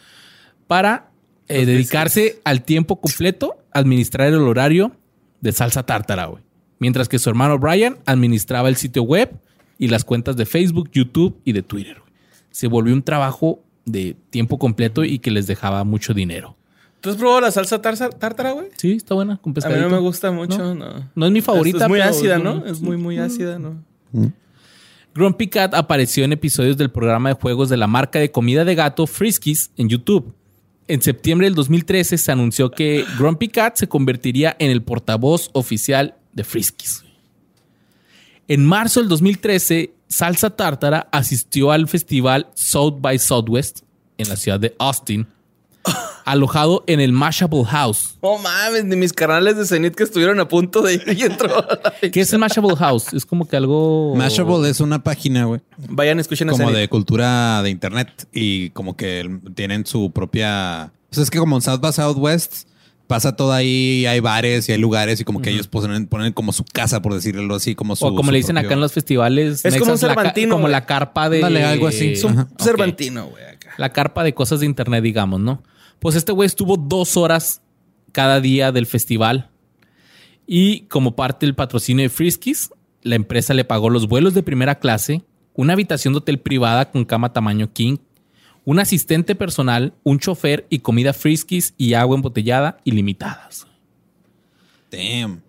para eh, dedicarse al tiempo completo a administrar el horario de salsa tártara, güey. Mientras que su hermano Brian administraba el sitio web y las cuentas de Facebook, YouTube y de Twitter. güey. Se volvió un trabajo de tiempo completo y que les dejaba mucho dinero. ¿Tú has probado la salsa tártara, güey? Sí, está buena, con A mí pescadito. no me gusta mucho, no. No es mi favorita. Es muy pero ácida, ¿no? Es muy, muy ácida, ¿no? Grumpy Cat apareció en episodios del programa de juegos de la marca de comida de gato Friskies en YouTube. En septiembre del 2013 se anunció que Grumpy Cat se convertiría en el portavoz oficial de Friskies. En marzo del 2013, Salsa Tártara asistió al festival South by Southwest en la ciudad de Austin, alojado en el Mashable House. No mames, ni mis canales de Zenith que estuvieron a punto de ir y entró. ¿Qué es el Mashable House? Es como que algo... Mashable es una página, güey. Vayan, escuchen Como Zenith. de cultura de internet y como que tienen su propia. Pues es que como en South by Southwest pasa todo ahí, hay bares y hay lugares y como que ellos ponen, ponen como su casa, por decirlo así, como su. o como su le dicen propio- acá en los festivales. Es como un mexas, la Cervantino, como la carpa de. Dale, algo así. Es un Ajá. Cervantino, güey, acá. La carpa de cosas de internet, digamos, ¿no? Pues este güey estuvo dos horas cada día del festival. Y como parte del patrocinio de Friskies, la empresa le pagó los vuelos de primera clase, una habitación de hotel privada con cama tamaño king, un asistente personal, un chofer y comida friskies y agua embotellada ilimitadas. Damn.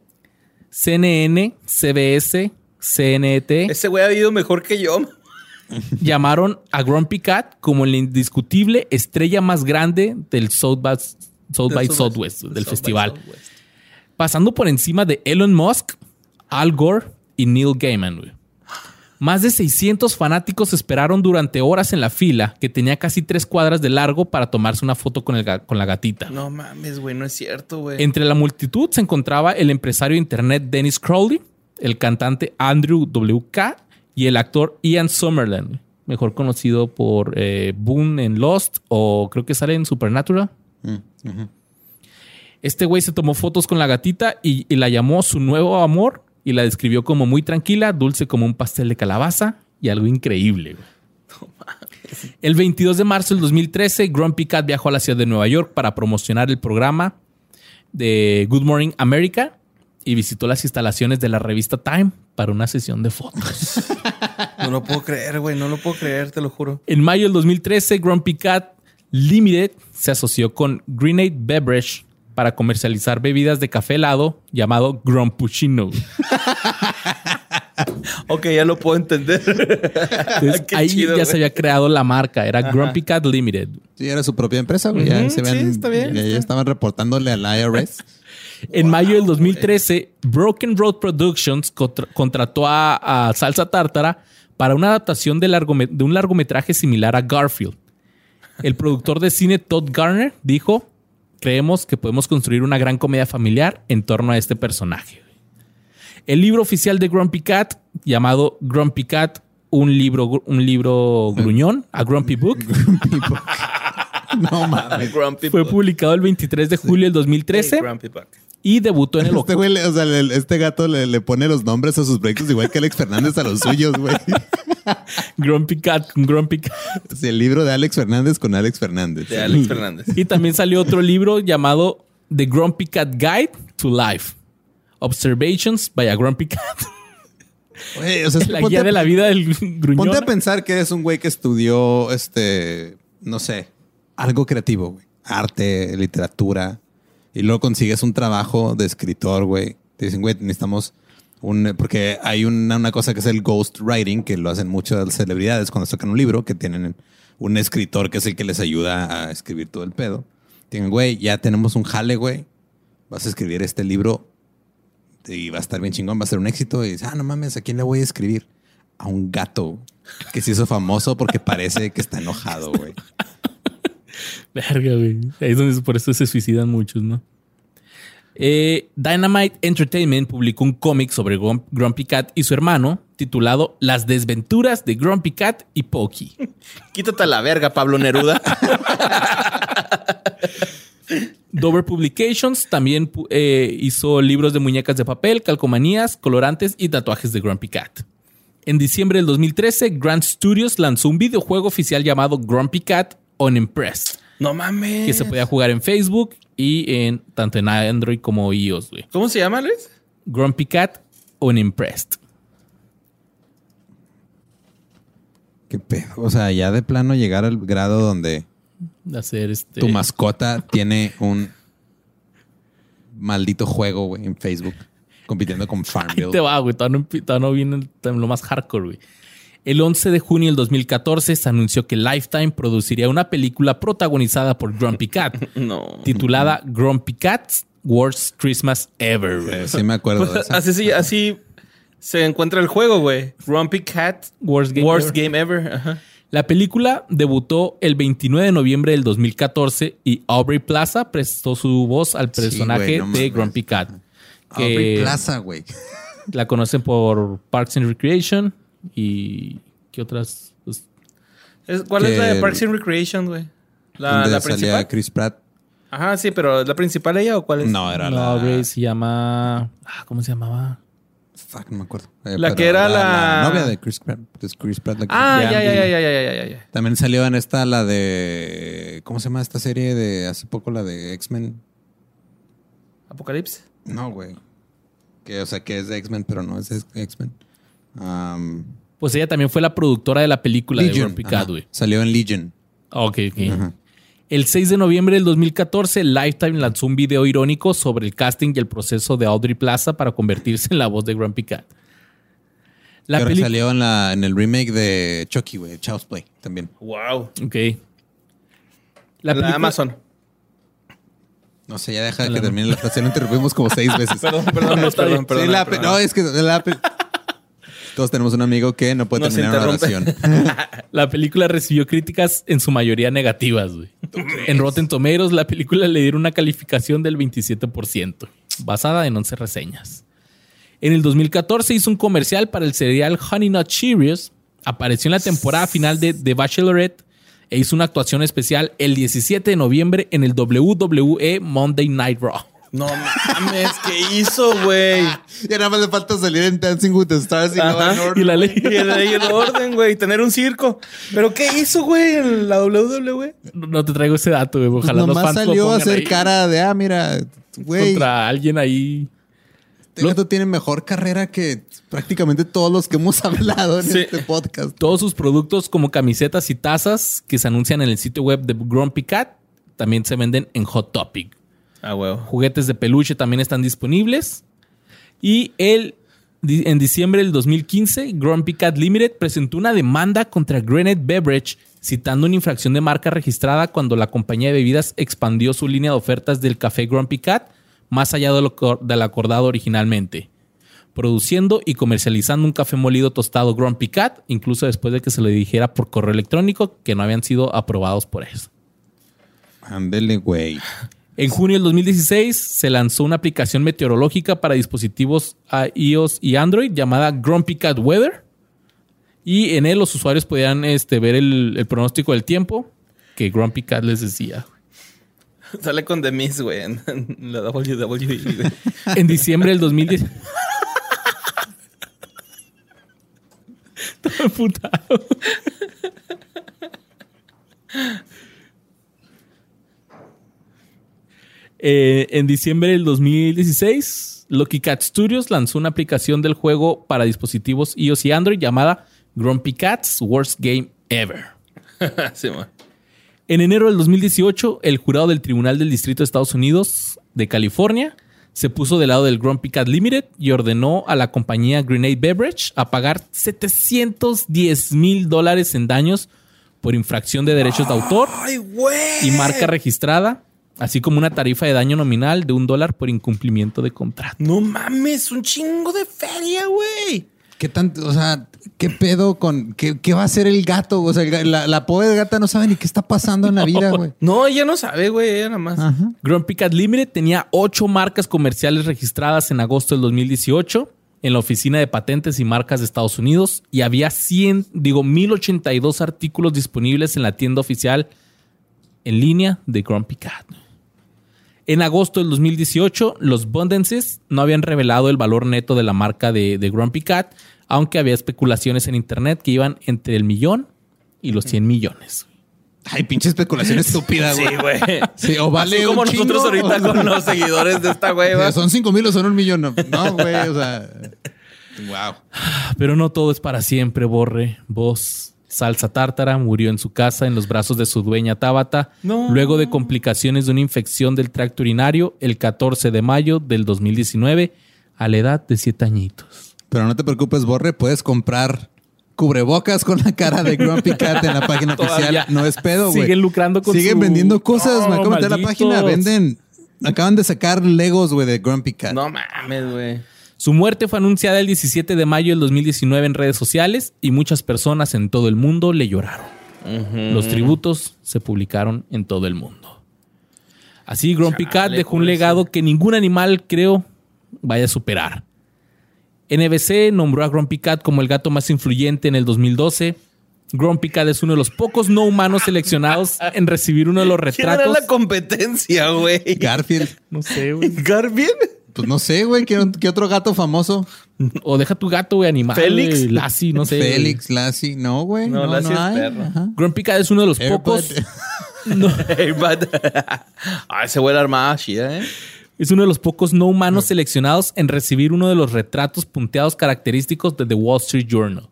CNN, CBS, CNT Ese güey ha ido mejor que yo. llamaron a Grumpy Cat como la indiscutible estrella más grande del South by South, by Southwest, del festival, pasando por encima de Elon Musk, Al Gore y Neil Gaiman. güey. Más de 600 fanáticos esperaron durante horas en la fila, que tenía casi tres cuadras de largo, para tomarse una foto con, el ga- con la gatita. No mames, güey, no es cierto, güey. Entre la multitud se encontraba el empresario de internet Dennis Crowley, el cantante Andrew WK y el actor Ian Summerland, mejor conocido por eh, Boone en Lost o creo que sale en Supernatural. Este güey se tomó fotos con la gatita y, y la llamó su nuevo amor y la describió como muy tranquila, dulce como un pastel de calabaza y algo increíble. El 22 de marzo del 2013, Grumpy Cat viajó a la ciudad de Nueva York para promocionar el programa de Good Morning America y visitó las instalaciones de la revista Time para una sesión de fotos. No lo puedo creer, güey. No lo puedo creer, te lo juro. En mayo del 2013, Grumpy Cat Limited se asoció con Grenade Beverage para comercializar bebidas de café helado llamado Grumpuccino. Ok, ya lo puedo entender. Entonces, Qué ahí chido, ya güey. se había creado la marca, era Grumpy Cat Limited. Sí, era su propia empresa, güey. Sí, ven, está bien, ya, ya estaban reportándole al IRS. En mayo del 2013, Broken Road Productions contra- contrató a, a Salsa Tártara para una adaptación de un largometraje similar a Garfield. El productor de cine Todd Garner dijo, creemos que podemos construir una gran comedia familiar en torno a este personaje. El libro oficial de Grumpy Cat, llamado Grumpy Cat, un libro, un libro gruñón, a Grumpy Book, no mames. Grumpy fue Buck. publicado el 23 de julio del 2013 Hey, Grumpy Buck. y debutó en el Este güey, le- o sea, le- este gato le, le pone los nombres a sus proyectos igual que Alex Fernández a los suyos, güey. Grumpy Cat con Grumpy Cat. Sí, el libro de Alex Fernández con Alex Fernández. De Alex Fernández. Y también salió otro libro llamado The Grumpy Cat Guide to Life. Observations by a Grumpy Cat. Güey, o sea, es que la guía a- de la vida del gruñón. Ponte a pensar que eres un güey que estudió, este, no sé, algo creativo. Arte, literatura. Y luego consigues un trabajo de escritor, güey. Te dicen, güey, necesitamos un... Porque hay una, una cosa que es el ghost writing, que lo hacen muchas celebridades cuando sacan un libro, que tienen un escritor que es el que les ayuda a escribir todo el pedo. Tienen, güey, ya tenemos un jale, güey. Vas a escribir este libro y va a estar bien chingón, va a ser un éxito. Y dices, ah, no mames, ¿a quién le voy a escribir? A un gato que se hizo famoso porque parece que está enojado, güey. Verga, güey. Ahí es donde por eso se suicidan muchos, ¿no? Eh, Dynamite Entertainment publicó un cómic sobre Grump- Grumpy Cat y su hermano titulado Las desventuras de Grumpy Cat y Pokey. Quítate a la verga, Pablo Neruda. Dover Publications también eh, hizo libros de muñecas de papel, calcomanías, colorantes y tatuajes de Grumpy Cat. En diciembre del 2013, Grant Studios lanzó un videojuego oficial llamado Grumpy Cat Unimpressed, no mames. que se podía jugar en Facebook y en tanto en Android como iOS. güey. ¿Cómo se llama, Luis? Grumpy Cat Unimpressed. Qué pedo. O sea, ya de plano llegar al grado donde hacer este. tu mascota tiene un maldito juego, güey, en Facebook, compitiendo con Ahí Farmville. te va, güey. Todavía no, todavía no viene lo más hardcore, güey. El 11 de junio del 2014 se anunció que Lifetime produciría una película protagonizada por Grumpy Cat, No. titulada Grumpy Cat's Worst Christmas Ever. güey. Sí me acuerdo de Pues, esa. así, sí, así se encuentra el juego, güey. Grumpy Cat. Worst Game Worst Ever. Game Ever. Ajá. La película debutó el 29 de noviembre del 2014 y Aubrey Plaza prestó su voz al personaje güey, no de. Grumpy Cat. Aubrey Que Plaza, güey. la conocen por Parks and Recreation y ¿qué otras? Pues, Es- ¿Cuál es la de Parks and Recreation, güey? ¿La, Donde la salía principal? Chris Pratt. Ajá, sí, pero ¿es la principal ella o cuál es? No, era no, la... Aubrey se llama ah, ¿cómo se llamaba? Fuck, no me acuerdo. Eh, La que era la- novia de Chris Pratt. Es Chris Pratt la que- Ah, Ya, ya, ya, ya, ya, ya, ya. También salió en esta la de... ¿Cómo se llama esta serie de hace poco? La de X-Men. Apocalipsis. No, güey. Que, o sea, que es de X-Men, pero no es de X-Men. Um, Pues ella también fue la productora de la película de Legion. Ajá. Cat, güey. Salió en Legion. Ok, ok. El 6 de noviembre del 2014, Lifetime lanzó un video irónico sobre el casting y el proceso de Audrey Plaza para convertirse en la voz de Grumpy Cat. La peli- salió en, la, en el remake de Chucky, güey, Child's Play también. Wow. Ok. La, Amazon. No sé, ya deja que termine la frase. Lo interrumpimos como seis veces. Perdón, perdón, No, perdón, perdón. Sí, la pe- perdón. no, es que la todos tenemos un amigo que no puede Nos terminar una oración. La película recibió críticas en su mayoría negativas, güey. En Rotten Tomatoes, la película le dieron una calificación del 27%, basada en 11 reseñas. En el 2014 hizo un comercial para el cereal Honey Nut Cheerios, apareció en la temporada final de The Bachelorette e hizo una actuación especial el 17 de noviembre en el WWE Monday Night Raw. No mames, ¿qué hizo, güey? Ya nada más le falta salir en Dancing with the Stars y Ajá. Order. Y la ley. Y el ley el orden, güey. Tener un circo. ¿Pero qué hizo, güey, en la WWE? No te traigo ese dato, güey. Pues Ojalá los nomás fans lo salió a hacer ahí cara de, ah, mira, güey, contra alguien ahí. este gato tiene mejor carrera que prácticamente todos los que hemos hablado en Sí. este podcast. Todos sus productos como camisetas y tazas que se anuncian en el sitio web de Grumpy Cat también se venden en Hot Topic. Ah, huevo. Juguetes de peluche también están disponibles. Y el, en diciembre del 2015, Grumpy Cat Limited presentó una demanda contra Granite Beverage citando una infracción de marca registrada cuando la compañía de bebidas expandió su línea de ofertas del café Grumpy Cat más allá de lo, del acordado originalmente. Produciendo y comercializando un café molido tostado Grumpy Cat, incluso después de que se le dijera por correo electrónico que no habían sido aprobados por eso. Ándele, güey. En junio del 2016 se lanzó una aplicación meteorológica para dispositivos iOS y Android llamada Grumpy Cat Weather. Y en él los usuarios podían este, ver el, el pronóstico del tiempo que Grumpy Cat les decía. Sale con The Miss, güey, en, en la WWE, güey. En diciembre del 2010. Todo emputado. Eh, en diciembre del 2016, Lucky Cat Studios lanzó una aplicación del juego para dispositivos iOS y Android llamada Grumpy Cat's Worst Game Ever. sí. En enero del 2018, el jurado del Tribunal del Distrito de Estados Unidos de California se puso del lado del Grumpy Cat Limited y ordenó a la compañía Grenade Beverage a pagar 710 mil dólares en daños por infracción de derechos de autor ¡Ay, y marca registrada, así como una tarifa de daño nominal de un dólar por incumplimiento de contrato. No mames, un chingo de feria, güey. ¿Qué tanto, o sea, qué pedo con, qué, qué va a hacer el gato? O sea, el la, la pobre gata no sabe ni qué está pasando en la vida, güey. No, ella no sabe, güey, ella nada más. Ajá. Grumpy Cat Limited tenía ocho marcas comerciales registradas en agosto del 2018 en la Oficina de Patentes y Marcas de Estados Unidos y había 100, digo, 1082 artículos disponibles en la tienda oficial en línea de Grumpy Cat. En agosto del 2018, los Bundances no habían revelado el valor neto de la marca de, de Grumpy Cat, aunque había especulaciones en internet que iban entre el millón y los 100 millones. Ay, pinche especulación estúpida, Sí, güey. güey. Sí, o vale Así como un nosotros chingo, ahorita o- con los seguidores de esta güey, O sea, va. son cinco mil o son un millón. No, No, güey, o sea. Wow. Pero no todo es para siempre, Borre. Vos, Salsa Tártara, murió en su casa en los brazos de su dueña Tabata, No. luego de complicaciones de una infección del tracto urinario el 14 de mayo del 2019 a la edad de 7 añitos. Pero no te preocupes, Borre, puedes comprar cubrebocas con la cara de Grumpy Cat en la página oficial. No es pedo, güey. siguen lucrando con Siguen su- vendiendo cosas. No, Me acabo de meter a la malditos. página. Venden. Acaban de sacar Legos, güey, de Grumpy Cat. No mames, güey. Su muerte fue anunciada el 17 de mayo del 2019 en redes sociales y muchas personas en todo el mundo le lloraron. Los tributos se publicaron en todo el mundo. Así, Grumpy Cat dejó un pobrecito. legado que ningún animal, creo, vaya a superar. NBC nombró a Grumpy Cat como el gato más influyente en el 2012. Grumpy Cat es uno de los pocos no humanos seleccionados en recibir uno de los ¿Quién era retratos. la competencia, güey? Garfield. No sé, güey. ¿Garfield? Pues no sé, güey. ¿qué, qué otro gato famoso? O deja tu gato, güey, animal. Félix. Lassie, no sé. Félix, Lassie. No, güey. No, No, Lassie no es hay. perro. Grumpy Cat es uno de los Airbud. pocos. Hey, bud. ah, ese güey era armada chida, ¿eh? Es uno de los pocos no humanos seleccionados en recibir uno de los retratos punteados característicos de The Wall Street Journal.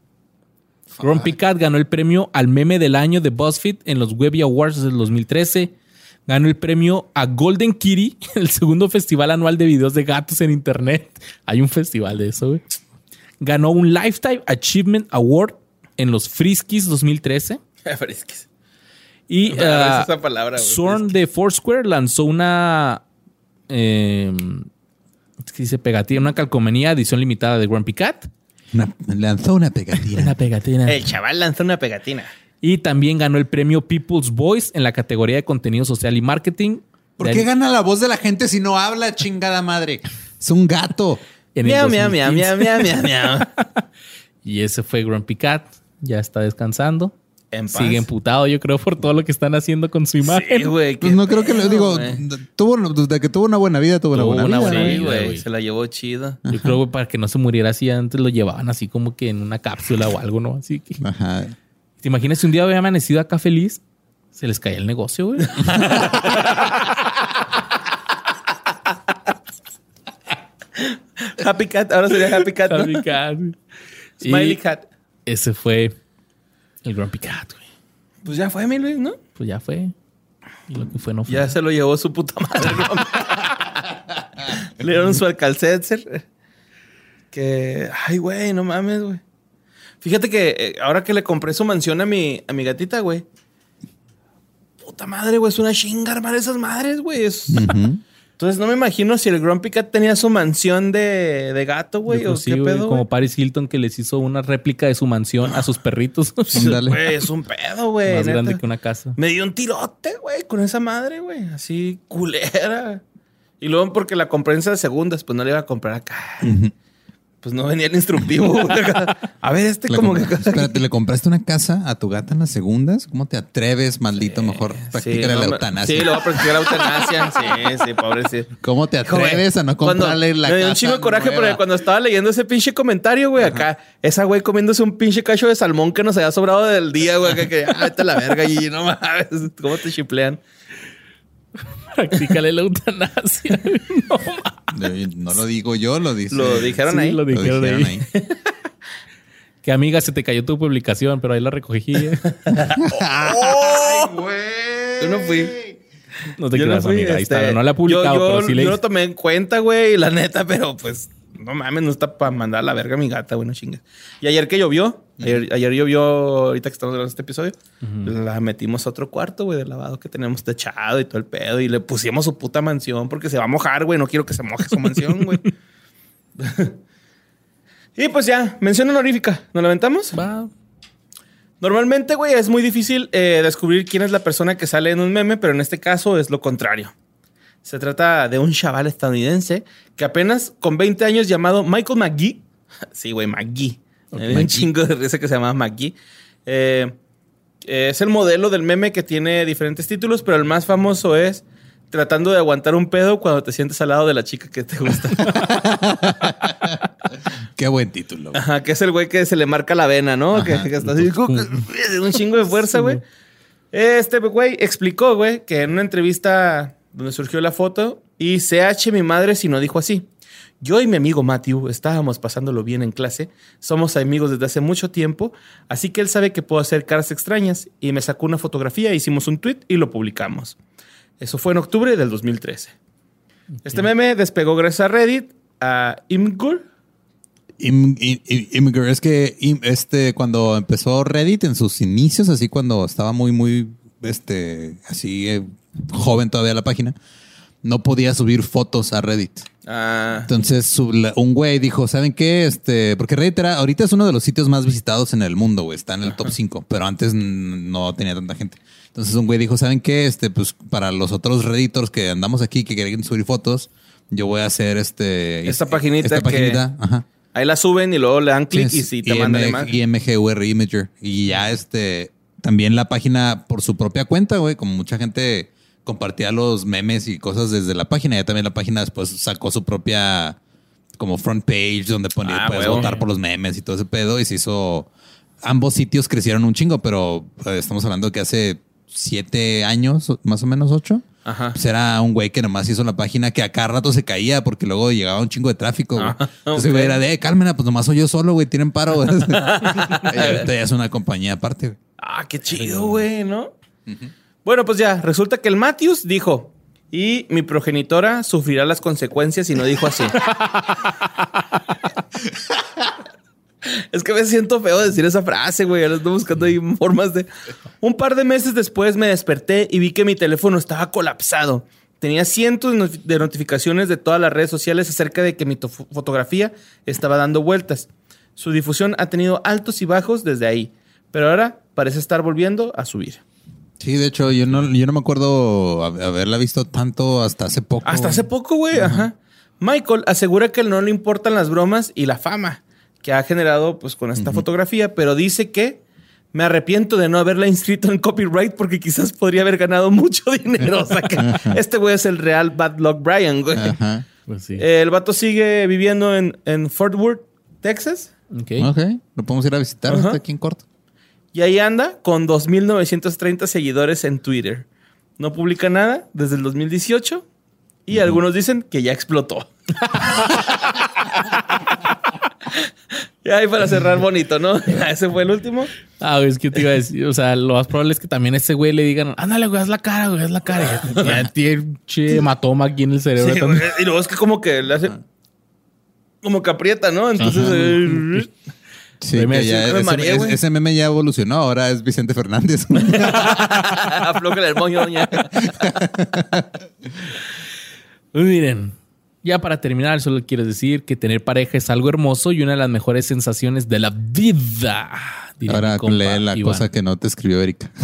Grumpy Cat ganó el premio al meme del año de BuzzFeed en los Webby Awards del 2013. Ganó el premio a Golden Kitty, el segundo festival anual de videos de gatos en internet. Hay un festival de eso, güey. Ganó un Lifetime Achievement Award en los Friskies 2013. Fresquis. Y Me agarras esa palabra, güey, Zorn de Foursquare lanzó una. Eh, ¿qué dice pegatina, una calcomanía edición limitada de Grumpy Cat. Una- lanzó una pegatina. Una pegatina. El chaval lanzó una pegatina. Y también ganó el premio People's Voice en la categoría de contenido social y marketing. ¿Por de- qué gana la voz de la gente si no habla, chingada madre? Es un gato. Miau, miau, miau, 2015. miau, miau, miau, miau. Y ese fue Grumpy Cat. Ya está descansando. En paz. Sigue emputado, yo creo, por todo lo que están haciendo con su imagen. Sí, güey. Pues no creo que lo digo. Tuvo, desde que tuvo una buena vida, tuvo, Tuvo una buena una vida. buena vida. Se la llevó chido. Yo creo que para que no se muriera así antes lo llevaban así como que en una cápsula o algo, ¿no? Así que. Ajá. ¿Te imaginas si un día había amanecido acá feliz? Se les caía el negocio, güey. Happy Cat, ahora sería Happy Cat. ¿no? Happy Cat. Smiley Y Cat. Ese fue el Grumpy Cat, güey. Pues ya fue, mi Luis, ¿no? Pues ya fue. Y lo que fue no fue. Ya se lo llevó su puta madre. Le dieron su alcalcetzer. Que, ay, güey, no mames, güey. Fíjate que eh, ahora que le compré su mansión a mi, a mi gatita, güey. Puta madre, güey, es una chinga armar esas madres, güey. Es-. Entonces no me imagino si el Grumpy Cat tenía su mansión de, de gato, güey, o sí, qué güey, pedo, Como güey. Paris Hilton que les hizo una réplica de su mansión a sus perritos. Güey, es un pedo, güey. Más neta. grande que una casa. Me dio un tirote, güey, con esa madre, güey. Así, culera. Y luego porque la compré en esas segundas, pues no le iba a comprar acá. Pues no venía el instructivo. A ver, este Le como que... Espérate, ¿le compraste una casa a tu gata en las segundas? ¿Cómo te atreves, maldito? Mejor practícale no la me- eutanasia. Sí, lo voy a practicar la eutanasia. Sí, sí, pobre sí. ¿Cómo te atreves a no comprarle la Me dio casa un chingo de coraje porque cuando estaba leyendo ese pinche comentario, güey, acá, esa güey comiéndose un pinche cacho de salmón que nos había sobrado del día, güey, que, que ah, vete a la verga y no mames, ¿cómo te chiplean? Practícale la eutanasia. no, No lo digo yo, lo dice. Lo dijeron Sí, ahí. lo Lo dijeron ahí. ahí. Que amiga, se te cayó tu publicación, pero ahí la recogí. ¿eh? ¡Ay, güey! Yo no fui. No te Yo creas, fui, amiga. Ahí este, está. No la he publicado, yo, yo, pero sí le yo lo tomé en cuenta, güey, la neta, pero pues no mames, no está para mandar a la verga a mi gata, güey, no chingas. Y ayer que llovió, ayer, ayer llovió, ahorita que estamos grabando este episodio, la metimos a otro cuarto, güey, de lavado que tenemos techado y todo el pedo, y le pusimos su puta mansión porque se va a mojar, güey, no quiero que se moje su mansión, güey. y pues ya, mención honorífica, ¿nos la aventamos? Va. Normalmente, güey, es muy difícil eh, descubrir quién es la persona que sale en un meme, pero en este caso es lo contrario. Se trata de un chaval estadounidense que apenas con 20 años llamado Michael McGee. Sí, güey, McGee. Dio un chingo de risa que se llama McGee. Eh, es el modelo del meme que tiene diferentes títulos, pero el más famoso es tratando de aguantar un pedo cuando te sientes al lado de la chica que te gusta. Qué buen título. güey. Ajá, que es el güey que se le marca la vena, ¿no? Que, que está así, un chingo de fuerza, güey. Este güey explicó, güey, que en una entrevista donde surgió la foto, y CH mi madre si no dijo así. Yo y mi amigo Matthew estábamos pasándolo bien en clase, somos amigos desde hace mucho tiempo, así que él sabe que puedo hacer caras extrañas y me sacó una fotografía, hicimos un tweet y lo publicamos. Eso fue en octubre del 2013. Este meme despegó gracias a Reddit, a Imgur, Im- im- im- Imgur, es que im- este, cuando empezó Reddit en sus inicios, así cuando estaba muy, muy, este, así eh, joven todavía la página, no podía subir fotos a Reddit. a Entonces un güey dijo, ¿saben qué? Este, porque Reddit era, ahorita es uno de los sitios más visitados en el mundo, güey. Está en el top 5, pero antes no tenía tanta gente. Entonces un güey dijo, ¿saben qué? Este, pues para los otros Redditors que andamos aquí, que quieren subir fotos, yo voy a hacer este... Esta paginita Esta que- paginita, ajá. Ahí la suben y luego le dan clic y sí te mandan de IM- más. IMGUR Imager. Y ya este, también la página por su propia cuenta, güey, como mucha gente compartía los memes y cosas desde la página, ya también la página después sacó su propia como front page donde ponía, Ah, puedes votar por los memes y todo ese pedo y se hizo ambos sitios crecieron un chingo, pero eh, estamos hablando de que hace siete años, más o menos ocho, Ajá. Pues era un güey que nomás hizo la página que a cada rato se caía porque luego llegaba un chingo de tráfico. güey. Ah, Entonces, güey, era de, "Eh, cálmena, pues nomás soy yo solo, güey, tienen paro. güey". y ahorita ya es una compañía aparte, güey. Ah, qué chido, güey, ¿no? Bueno, pues ya, resulta que el Matthews dijo, y mi progenitora sufrirá las consecuencias y no dijo así. es que me siento feo decir esa frase, güey. Ahora estoy buscando ahí formas de... Un par de meses después me desperté y vi que mi teléfono estaba colapsado. Tenía cientos de not- de notificaciones de todas las redes sociales acerca de que mi to- fotografía estaba dando vueltas. Su difusión ha tenido altos y bajos desde ahí, pero ahora parece estar volviendo a subir. Sí, de hecho, yo no, yo no me acuerdo hab- haberla visto tanto hasta hace poco. Hasta hace poco, güey. Ajá. Michael asegura que no le importan las bromas y la fama que ha generado pues con esta fotografía, pero dice que me arrepiento de no haberla inscrito en copyright porque quizás podría haber ganado mucho dinero. O sea que este güey es el real Bad Luck Brian, güey. Ajá. Pues sí. El vato sigue viviendo en, en Fort Worth, Texas. Ok. Ok, lo podemos ir a visitar hasta aquí en corto. Y ahí anda con 2.930 seguidores en Twitter. No publica nada desde el 2018 y algunos dicen que ya explotó. y ahí para cerrar bonito, ¿no? Ese fue el último. Ah, es que te iba a decir. O sea, lo más probable es que también a ese güey le digan, ándale, güey, haz la cara, güey, haz la cara. Ya, tiene che hematoma aquí en el cerebro. Sí, y luego es que como que le hace... Como que aprieta, ¿no? Entonces... eh, Sí, que ya ese, meme ya evolucionó, ahora es Vicente Fernández. Aflójale el moño, doña. Pues miren, ya para terminar, solo quiero decir que tener pareja es algo hermoso y una de las mejores sensaciones de la vida. ahora compa lee la Iván. cosa que no te escribió Erika.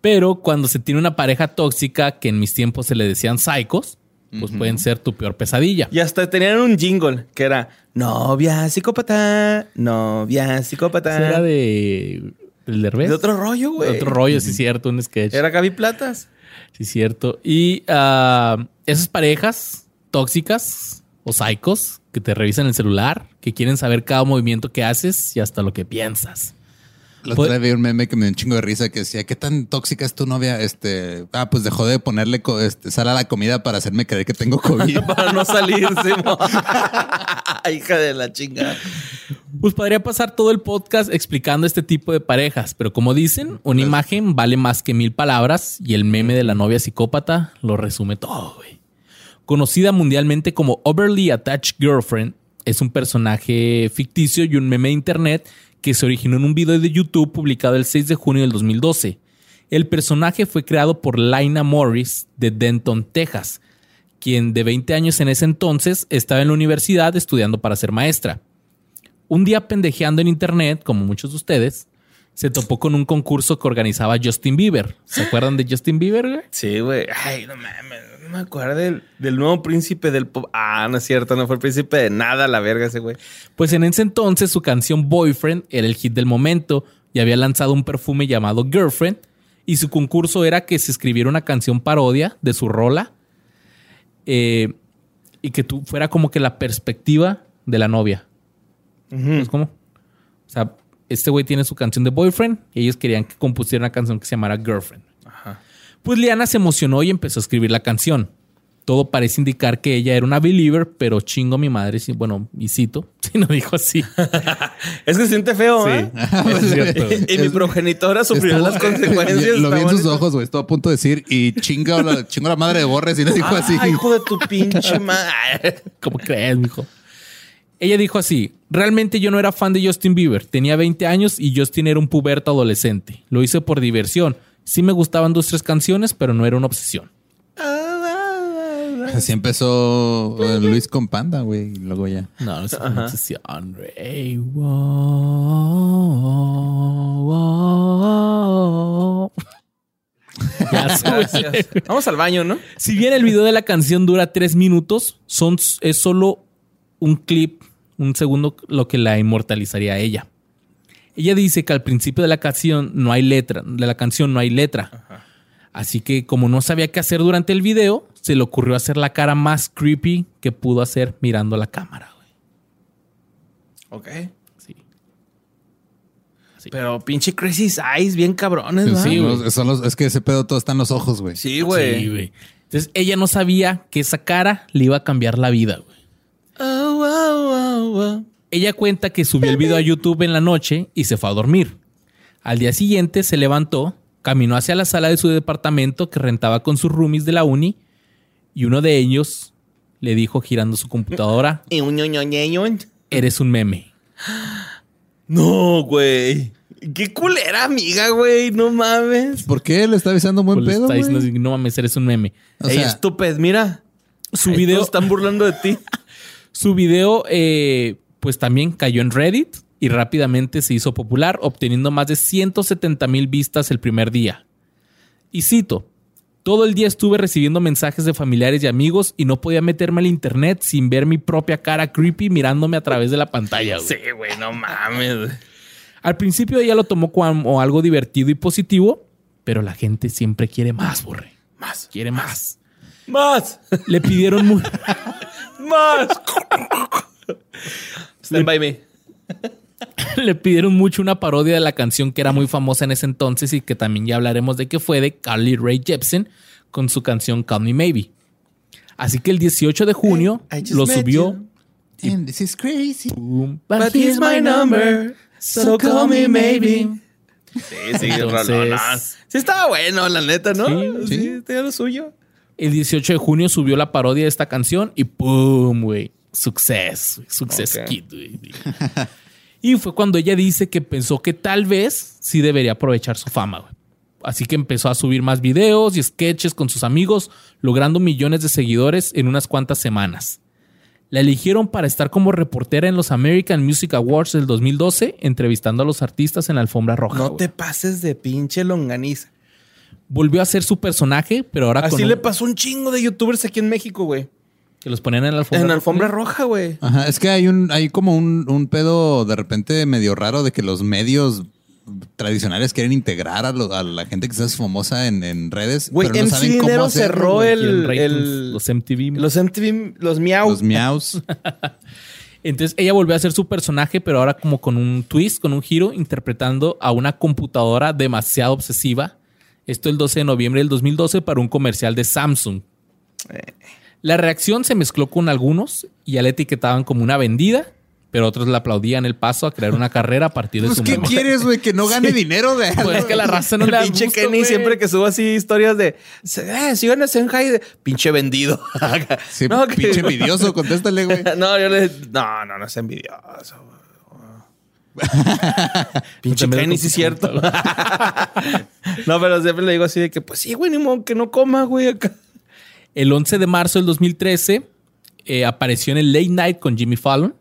Pero cuando se tiene una pareja tóxica, que en mis tiempos se le decían psicos, pues pueden ser tu peor pesadilla. Y hasta tenían un jingle que era novia psicópata, novia psicópata. Era de... ¿El Derbez? De otro rollo, güey. De otro rollo, sí, cierto, un sketch. Era Gaby Platas. Sí, cierto. Y ah, esas parejas tóxicas o psicos que te revisan el celular, que quieren saber cada movimiento que haces y hasta lo que piensas. La Pues- otra vez vi un meme que me dio un chingo de risa que decía, ¿qué tan tóxica es tu novia? Este, ah, pues dejó de ponerle este, sal a la comida para hacerme creer que tengo COVID. Para no salir. Hija de la chingada. Pues podría pasar todo el podcast explicando este tipo de parejas, pero como dicen, una imagen vale más que mil palabras y el meme de la novia psicópata lo resume todo, güey. Conocida mundialmente como Overly Attached Girlfriend, es un personaje ficticio y un meme de internet que se originó en un video de YouTube publicado el 6 de junio del 2012. El personaje fue creado por Laina Morris de Denton, Texas, quien de 20 años en ese entonces estaba en la universidad estudiando para ser maestra. Un día pendejeando en internet, como muchos de ustedes, se topó con un concurso que organizaba Justin Bieber. ¿Se acuerdan de Justin Bieber? güey? Sí, güey. Ay, no mames. No me acuerdo del, del nuevo príncipe del pop. Ah, no es cierto. No fue el príncipe de nada, la verga ese güey. Pues en ese entonces su canción Boyfriend era el hit del momento y había lanzado un perfume llamado Girlfriend y su concurso era que se escribiera una canción parodia de su rola eh, y que tú fuera como que la perspectiva de la novia. ¿Sabes cómo? O sea, este güey tiene su canción de Boyfriend y ellos querían que compusiera una canción que se llamara Girlfriend. Pues Liana se emocionó y empezó a escribir la canción. Todo parece indicar que ella era una believer, pero chingo mi madre, sí, bueno, y cito, si no dijo así. Es que se siente feo, ¿eh? es cierto. Y mi progenitora sufrió Estuvo- las consecuencias. Lo vi en sus bonito. ojos, güey. Estuvo a punto de decir y chinga la, chingo la madre de Borres y le dijo así. Ah, hijo de tu pinche madre. ¿Cómo crees, mijo? Ella dijo así: Realmente yo no era fan de Justin Bieber. Tenía 20 años y Justin era un puberto adolescente. Lo hice por diversión. Sí me gustaban dos, tres canciones, pero no era una obsesión. Así empezó Luis con Panda, güey. Y luego ya. No, no es una obsesión, Ray. Wow, wow. Ya súbele. Vamos al baño, ¿no? Si bien el video de la canción dura tres minutos, son, es solo un clip, un segundo, lo que la inmortalizaría a ella. Ella dice que al principio de la canción no hay letra, de la canción no hay letra. Así que como no sabía qué hacer durante el video, se le ocurrió hacer la cara más creepy que pudo hacer mirando la cámara. güey. Ok. Sí. Pero pinche Crazy Eyes, bien cabrones, ¿verdad? Sí, güey. Los- son los- es que ese pedo todo está en los ojos, güey. Sí, güey. Sí, güey. Entonces ella no sabía que esa cara le iba a cambiar la vida, güey. Oh, wow, wow, wow. Ella cuenta que subió el video a YouTube en la noche y se fue a dormir. Al día siguiente se levantó, caminó hacia la sala de su departamento que rentaba con sus roomies de la uni y uno de ellos le dijo girando su computadora, eres un meme. No, güey. Qué culera, amiga, güey. No mames. ¿Por qué le está avisando buen Pues le pedo, está diciendo güey? así, no mames, eres un meme. O Ey, sea, estúpido, mira. Su video, están burlando de ti. su video eh, pues también cayó en Reddit y rápidamente se hizo popular, obteniendo más de 170 mil vistas el primer día. Y cito, todo el día estuve recibiendo mensajes de familiares y amigos y no podía meterme al internet sin ver mi propia cara creepy mirándome a través de la pantalla. güey. Sí, güey, no mames. Al principio ella lo tomó como algo divertido y positivo, pero la gente siempre quiere más, borre. Más. Quiere más. Más. Le pidieron Más. Stand by me. le pidieron mucho una parodia de la canción que era muy famosa en ese entonces y que también ya hablaremos de qué fue de Carly Rae Jepsen con su canción Call Me Maybe. Así que el 18 de junio lo subió. you. And this is crazy. Boom, But here's my number. So call me maybe. Sí, sí, Entonces-. Sí estaba bueno, la neta, ¿no? Sí, Sí, sí. tenía lo suyo. El 18 de junio subió la parodia de esta canción y ¡pum! güey. Success. Success. Kid, güey. y fue cuando ella dice que pensó que tal vez sí debería aprovechar su fama, güey. Así que empezó a subir más videos y sketches con sus amigos, logrando millones de seguidores en unas cuantas semanas. La eligieron para estar como reportera en los American Music Awards del 2012, entrevistando a los artistas en la alfombra roja. No güey. te pases de pinche longaniza. Volvió a ser su personaje, pero ahora Así con le un- pasó un chingo de youtubers aquí en México, güey. Que los ponían en la alfombra. En alfombra roja, güey. Ajá, es que hay un, hay como un, un pedo de repente medio raro de que los medios tradicionales quieren integrar a, lo- a la gente que se hace famosa en, en redes, Güey, pero no MC saben cómo Dinero hacerlo, cerró güey. el- el- los MTV. Los MTV, los miau. Los miaus. Entonces ella volvió a ser su personaje, pero ahora como con un twist, con un giro, interpretando a una computadora demasiado obsesiva. Esto el 12 de noviembre del 2012 para un comercial de Samsung. La reacción se mezcló con algunos y ya la etiquetaban como una vendida, pero otros la aplaudían el paso a crear una carrera a partir de Pues, su ¿qué memoria. quieres, güey? Que no gane dinero de Pues es que la raza no el le da pinche gusto, Kenny siempre que subo así historias de eh, sigan a Senhai de pinche vendido. Sí, no, que- pinche envidioso, contéstale, güey. no, yo le no, no, no es envidioso. pinche te Kenny, sí es cierto. no, pero siempre le digo así de que pues sí, güey, ni modo que no coma, güey, acá. El 11 de marzo del 2013 eh, apareció en el Late Night con Jimmy Fallon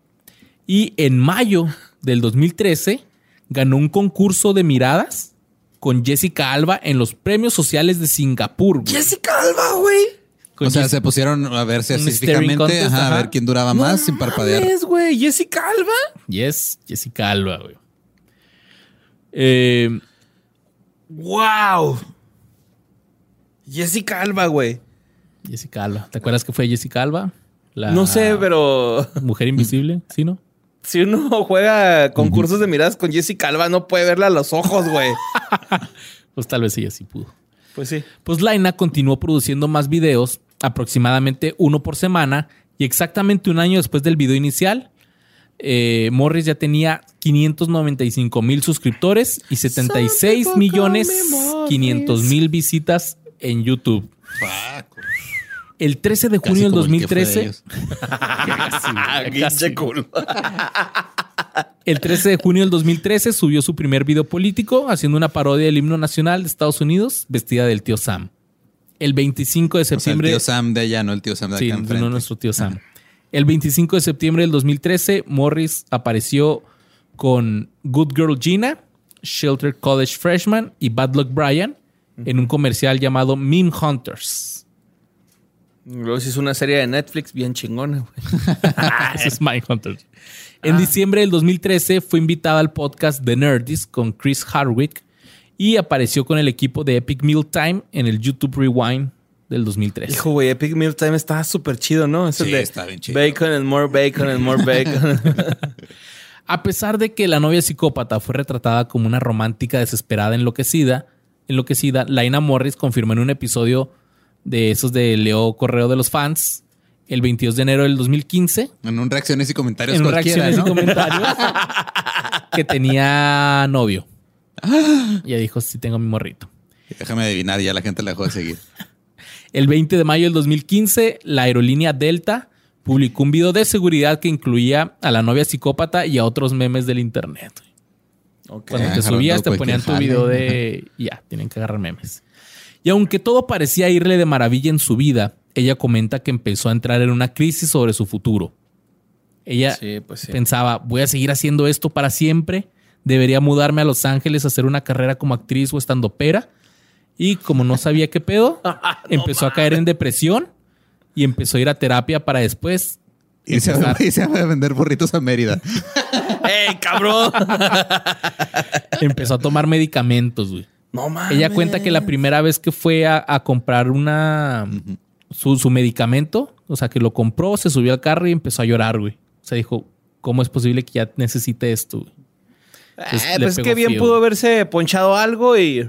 y en mayo del 2013 ganó un concurso de miradas con Jessica Alba en los premios sociales de Singapur. güey. Jessica Alba, güey. Con O sea, se pusieron a verse ajá, a ver quién duraba más sin parpadear. Es, güey, Jessica Alba. Yes, Jessica Alba, güey. Eh, Wow. Jessica Alba, güey. Jessica Alba. ¿Te acuerdas que fue Jessica Alba? La No sé, pero Mujer invisible, ¿sí, no? si uno juega concursos de miradas con Jessica Alba, no puede verla a los ojos, güey. Pues tal vez ella sí pudo. Pues sí. Pues Laina continuó produciendo más videos, aproximadamente uno por semana, y exactamente un año después del video inicial, eh, Morris ya tenía 595 mil suscriptores y 76 people millones call me Morris. 500 mil visitas en YouTube. El 13 de junio del como el que fue de 2013, ellos. Casi, casi. Pinche culo. el 13 de junio del 2013 subió su primer video político haciendo una parodia del himno nacional de Estados Unidos vestida del tío Sam. El 25 de O sea, el septiembre tío Sam de allá, no el tío Sam de acá Sí, enfrente. no nuestro tío Sam. El 25 de septiembre del 2013, Morris apareció con Good Girl Gina, Shelter College Freshman y Bad Luck Brian en un comercial llamado Meme Hunters. Luego se hizo una serie de Netflix bien chingona, güey. Ese es Meme Hunters. En diciembre del 2013 fue invitada al podcast The Nerdist con Chris Hardwick y apareció con el equipo de Epic Meal Time en el YouTube Rewind del 2013. Hijo, güey, Epic Meal Time está súper chido, ¿no? Es Sí, de está bien chido. Bacon and more bacon and more bacon. A pesar de que la novia psicópata fue retratada como una romántica desesperada enloquecida, enloquecida, Laina Morris confirmó en un episodio de esos de Leo Correo de los Fans el 22 de enero del 2015 En un reacciones y comentarios en cualquiera, reacciones ¿no? y comentarios que tenía novio. Ya dijo, sí tengo mi morrito. Déjame adivinar, ya la gente la dejó de seguir. El 20 de mayo del 2015, la aerolínea Delta publicó un video de seguridad que incluía a la novia psicópata y a otros memes del internet. Cuando Ah, te subías, te ponían tu video de. Ya, tienen que agarrar memes. Y aunque todo parecía irle de maravilla en su vida, ella comenta que empezó a entrar en una crisis sobre su futuro. Ella Sí, pues sí. pensaba, voy a seguir haciendo esto para siempre. Debería mudarme a Los Ángeles a hacer una carrera como actriz o estandopera. Y como no sabía qué pedo, empezó a caer en depresión y empezó a ir a terapia para después Irse a, empezar- irse a vender burritos a Mérida. ¡Ey, cabrón! empezó a tomar medicamentos, güey. No mames. Ella cuenta que la primera vez que fue a, a comprar una su, su medicamento, o sea, que lo compró, se subió al carro y empezó a llorar, güey. O sea, dijo, ¿cómo es posible que ya necesite esto? güey? Entonces, Eh, pues pegó que bien pudo haberse ponchado algo y...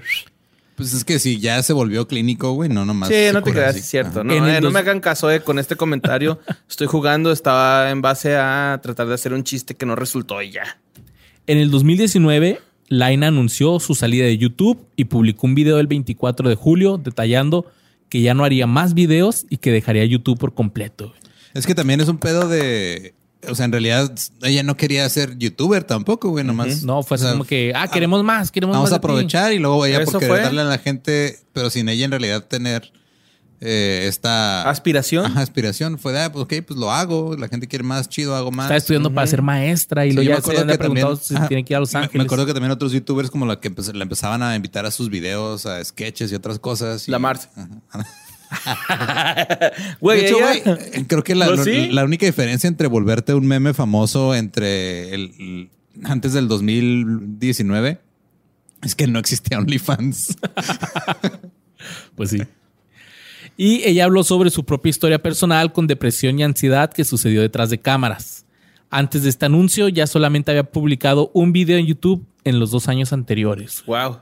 Pues es que si ya se volvió clínico, güey, no nomás. Sí, no te creas, es cierto. Ajá. No, eh, no dos- me hagan caso eh, con este comentario. Estoy jugando, estaba en base a tratar de hacer un chiste que no resultó y ya. En el 2019, Laina anunció su salida de YouTube y publicó un video el 24 de julio detallando que ya no haría más videos y que dejaría YouTube por completo. Es que también es un pedo de. O sea, en realidad ella no quería ser youtuber tampoco, güey, nomás. No, fue o sea, así como que, ah, queremos más, queremos Vamos más. a de ti. aprovechar y luego ella por querer fue. darle a la gente, pero sin ella en realidad tener eh, esta Aspiración. Ajá, aspiración. Fue de, ah, pues ok, pues lo hago. La gente quiere más chido, hago más. Estaba estudiando para ser maestra y Sí, me ya se acuerdo había que también- preguntado si ajá, tiene que ir a Los Ángeles. Me acuerdo que también otros youtubers como la que la empezaban a invitar a sus videos, a sketches y otras cosas. y- La Mars. Güey, de hecho, ella- güey, eh, creo que la, ¿Pues lo- sí? la única diferencia entre volverte un meme famoso entre el, el- antes del 2019 es que no existía OnlyFans. Pues sí. Y ella habló sobre su propia historia personal con depresión y ansiedad que sucedió detrás de cámaras. Antes de este anuncio, ya solamente había publicado un video en YouTube en los dos años anteriores. Wow.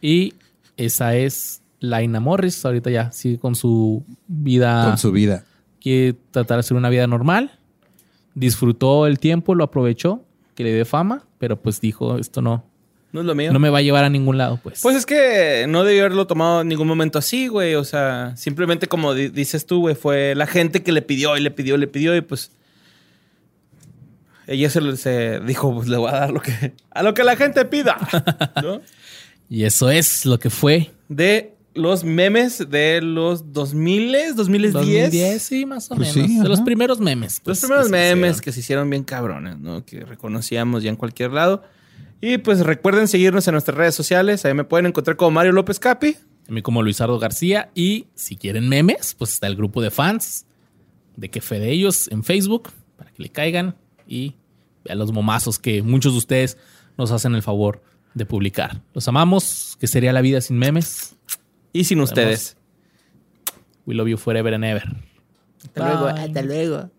Y esa es Laina Morris. Ahorita ya sigue con su vida. con su vida. Quiere tratar de hacer una vida normal. Disfrutó el tiempo, lo aprovechó, que le dé fama, pero pues dijo, esto no, No es lo mío. no me va a llevar a ningún lado, pues. Pues es que no debió haberlo tomado en ningún momento así, güey. O sea, simplemente como di- dices tú, güey, fue la gente que le pidió y le pidió, le pidió y pues... Ella se, se dijo, pues le voy a dar lo que, a lo que la gente pida. ¿no? Y eso es lo que fue De los memes de los 2000, 2010. 2010, sí, más o Pues menos. sí, de los primeros memes. pues, Los primeros que se memes que se hicieron bien cabrones, ¿no? Que reconocíamos ya en cualquier lado. Y pues recuerden seguirnos en nuestras redes sociales. Ahí me pueden encontrar como Mario López Capi. A mí como Luisardo García. Y si quieren memes, pues está el grupo de fans de que fe de ellos en Facebook para que le caigan y vean los momazos que muchos de ustedes nos hacen el favor de publicar. Los amamos. ¿Qué sería la vida sin memes? Y sin ustedes. We love you forever and ever. Hasta luego, hasta luego.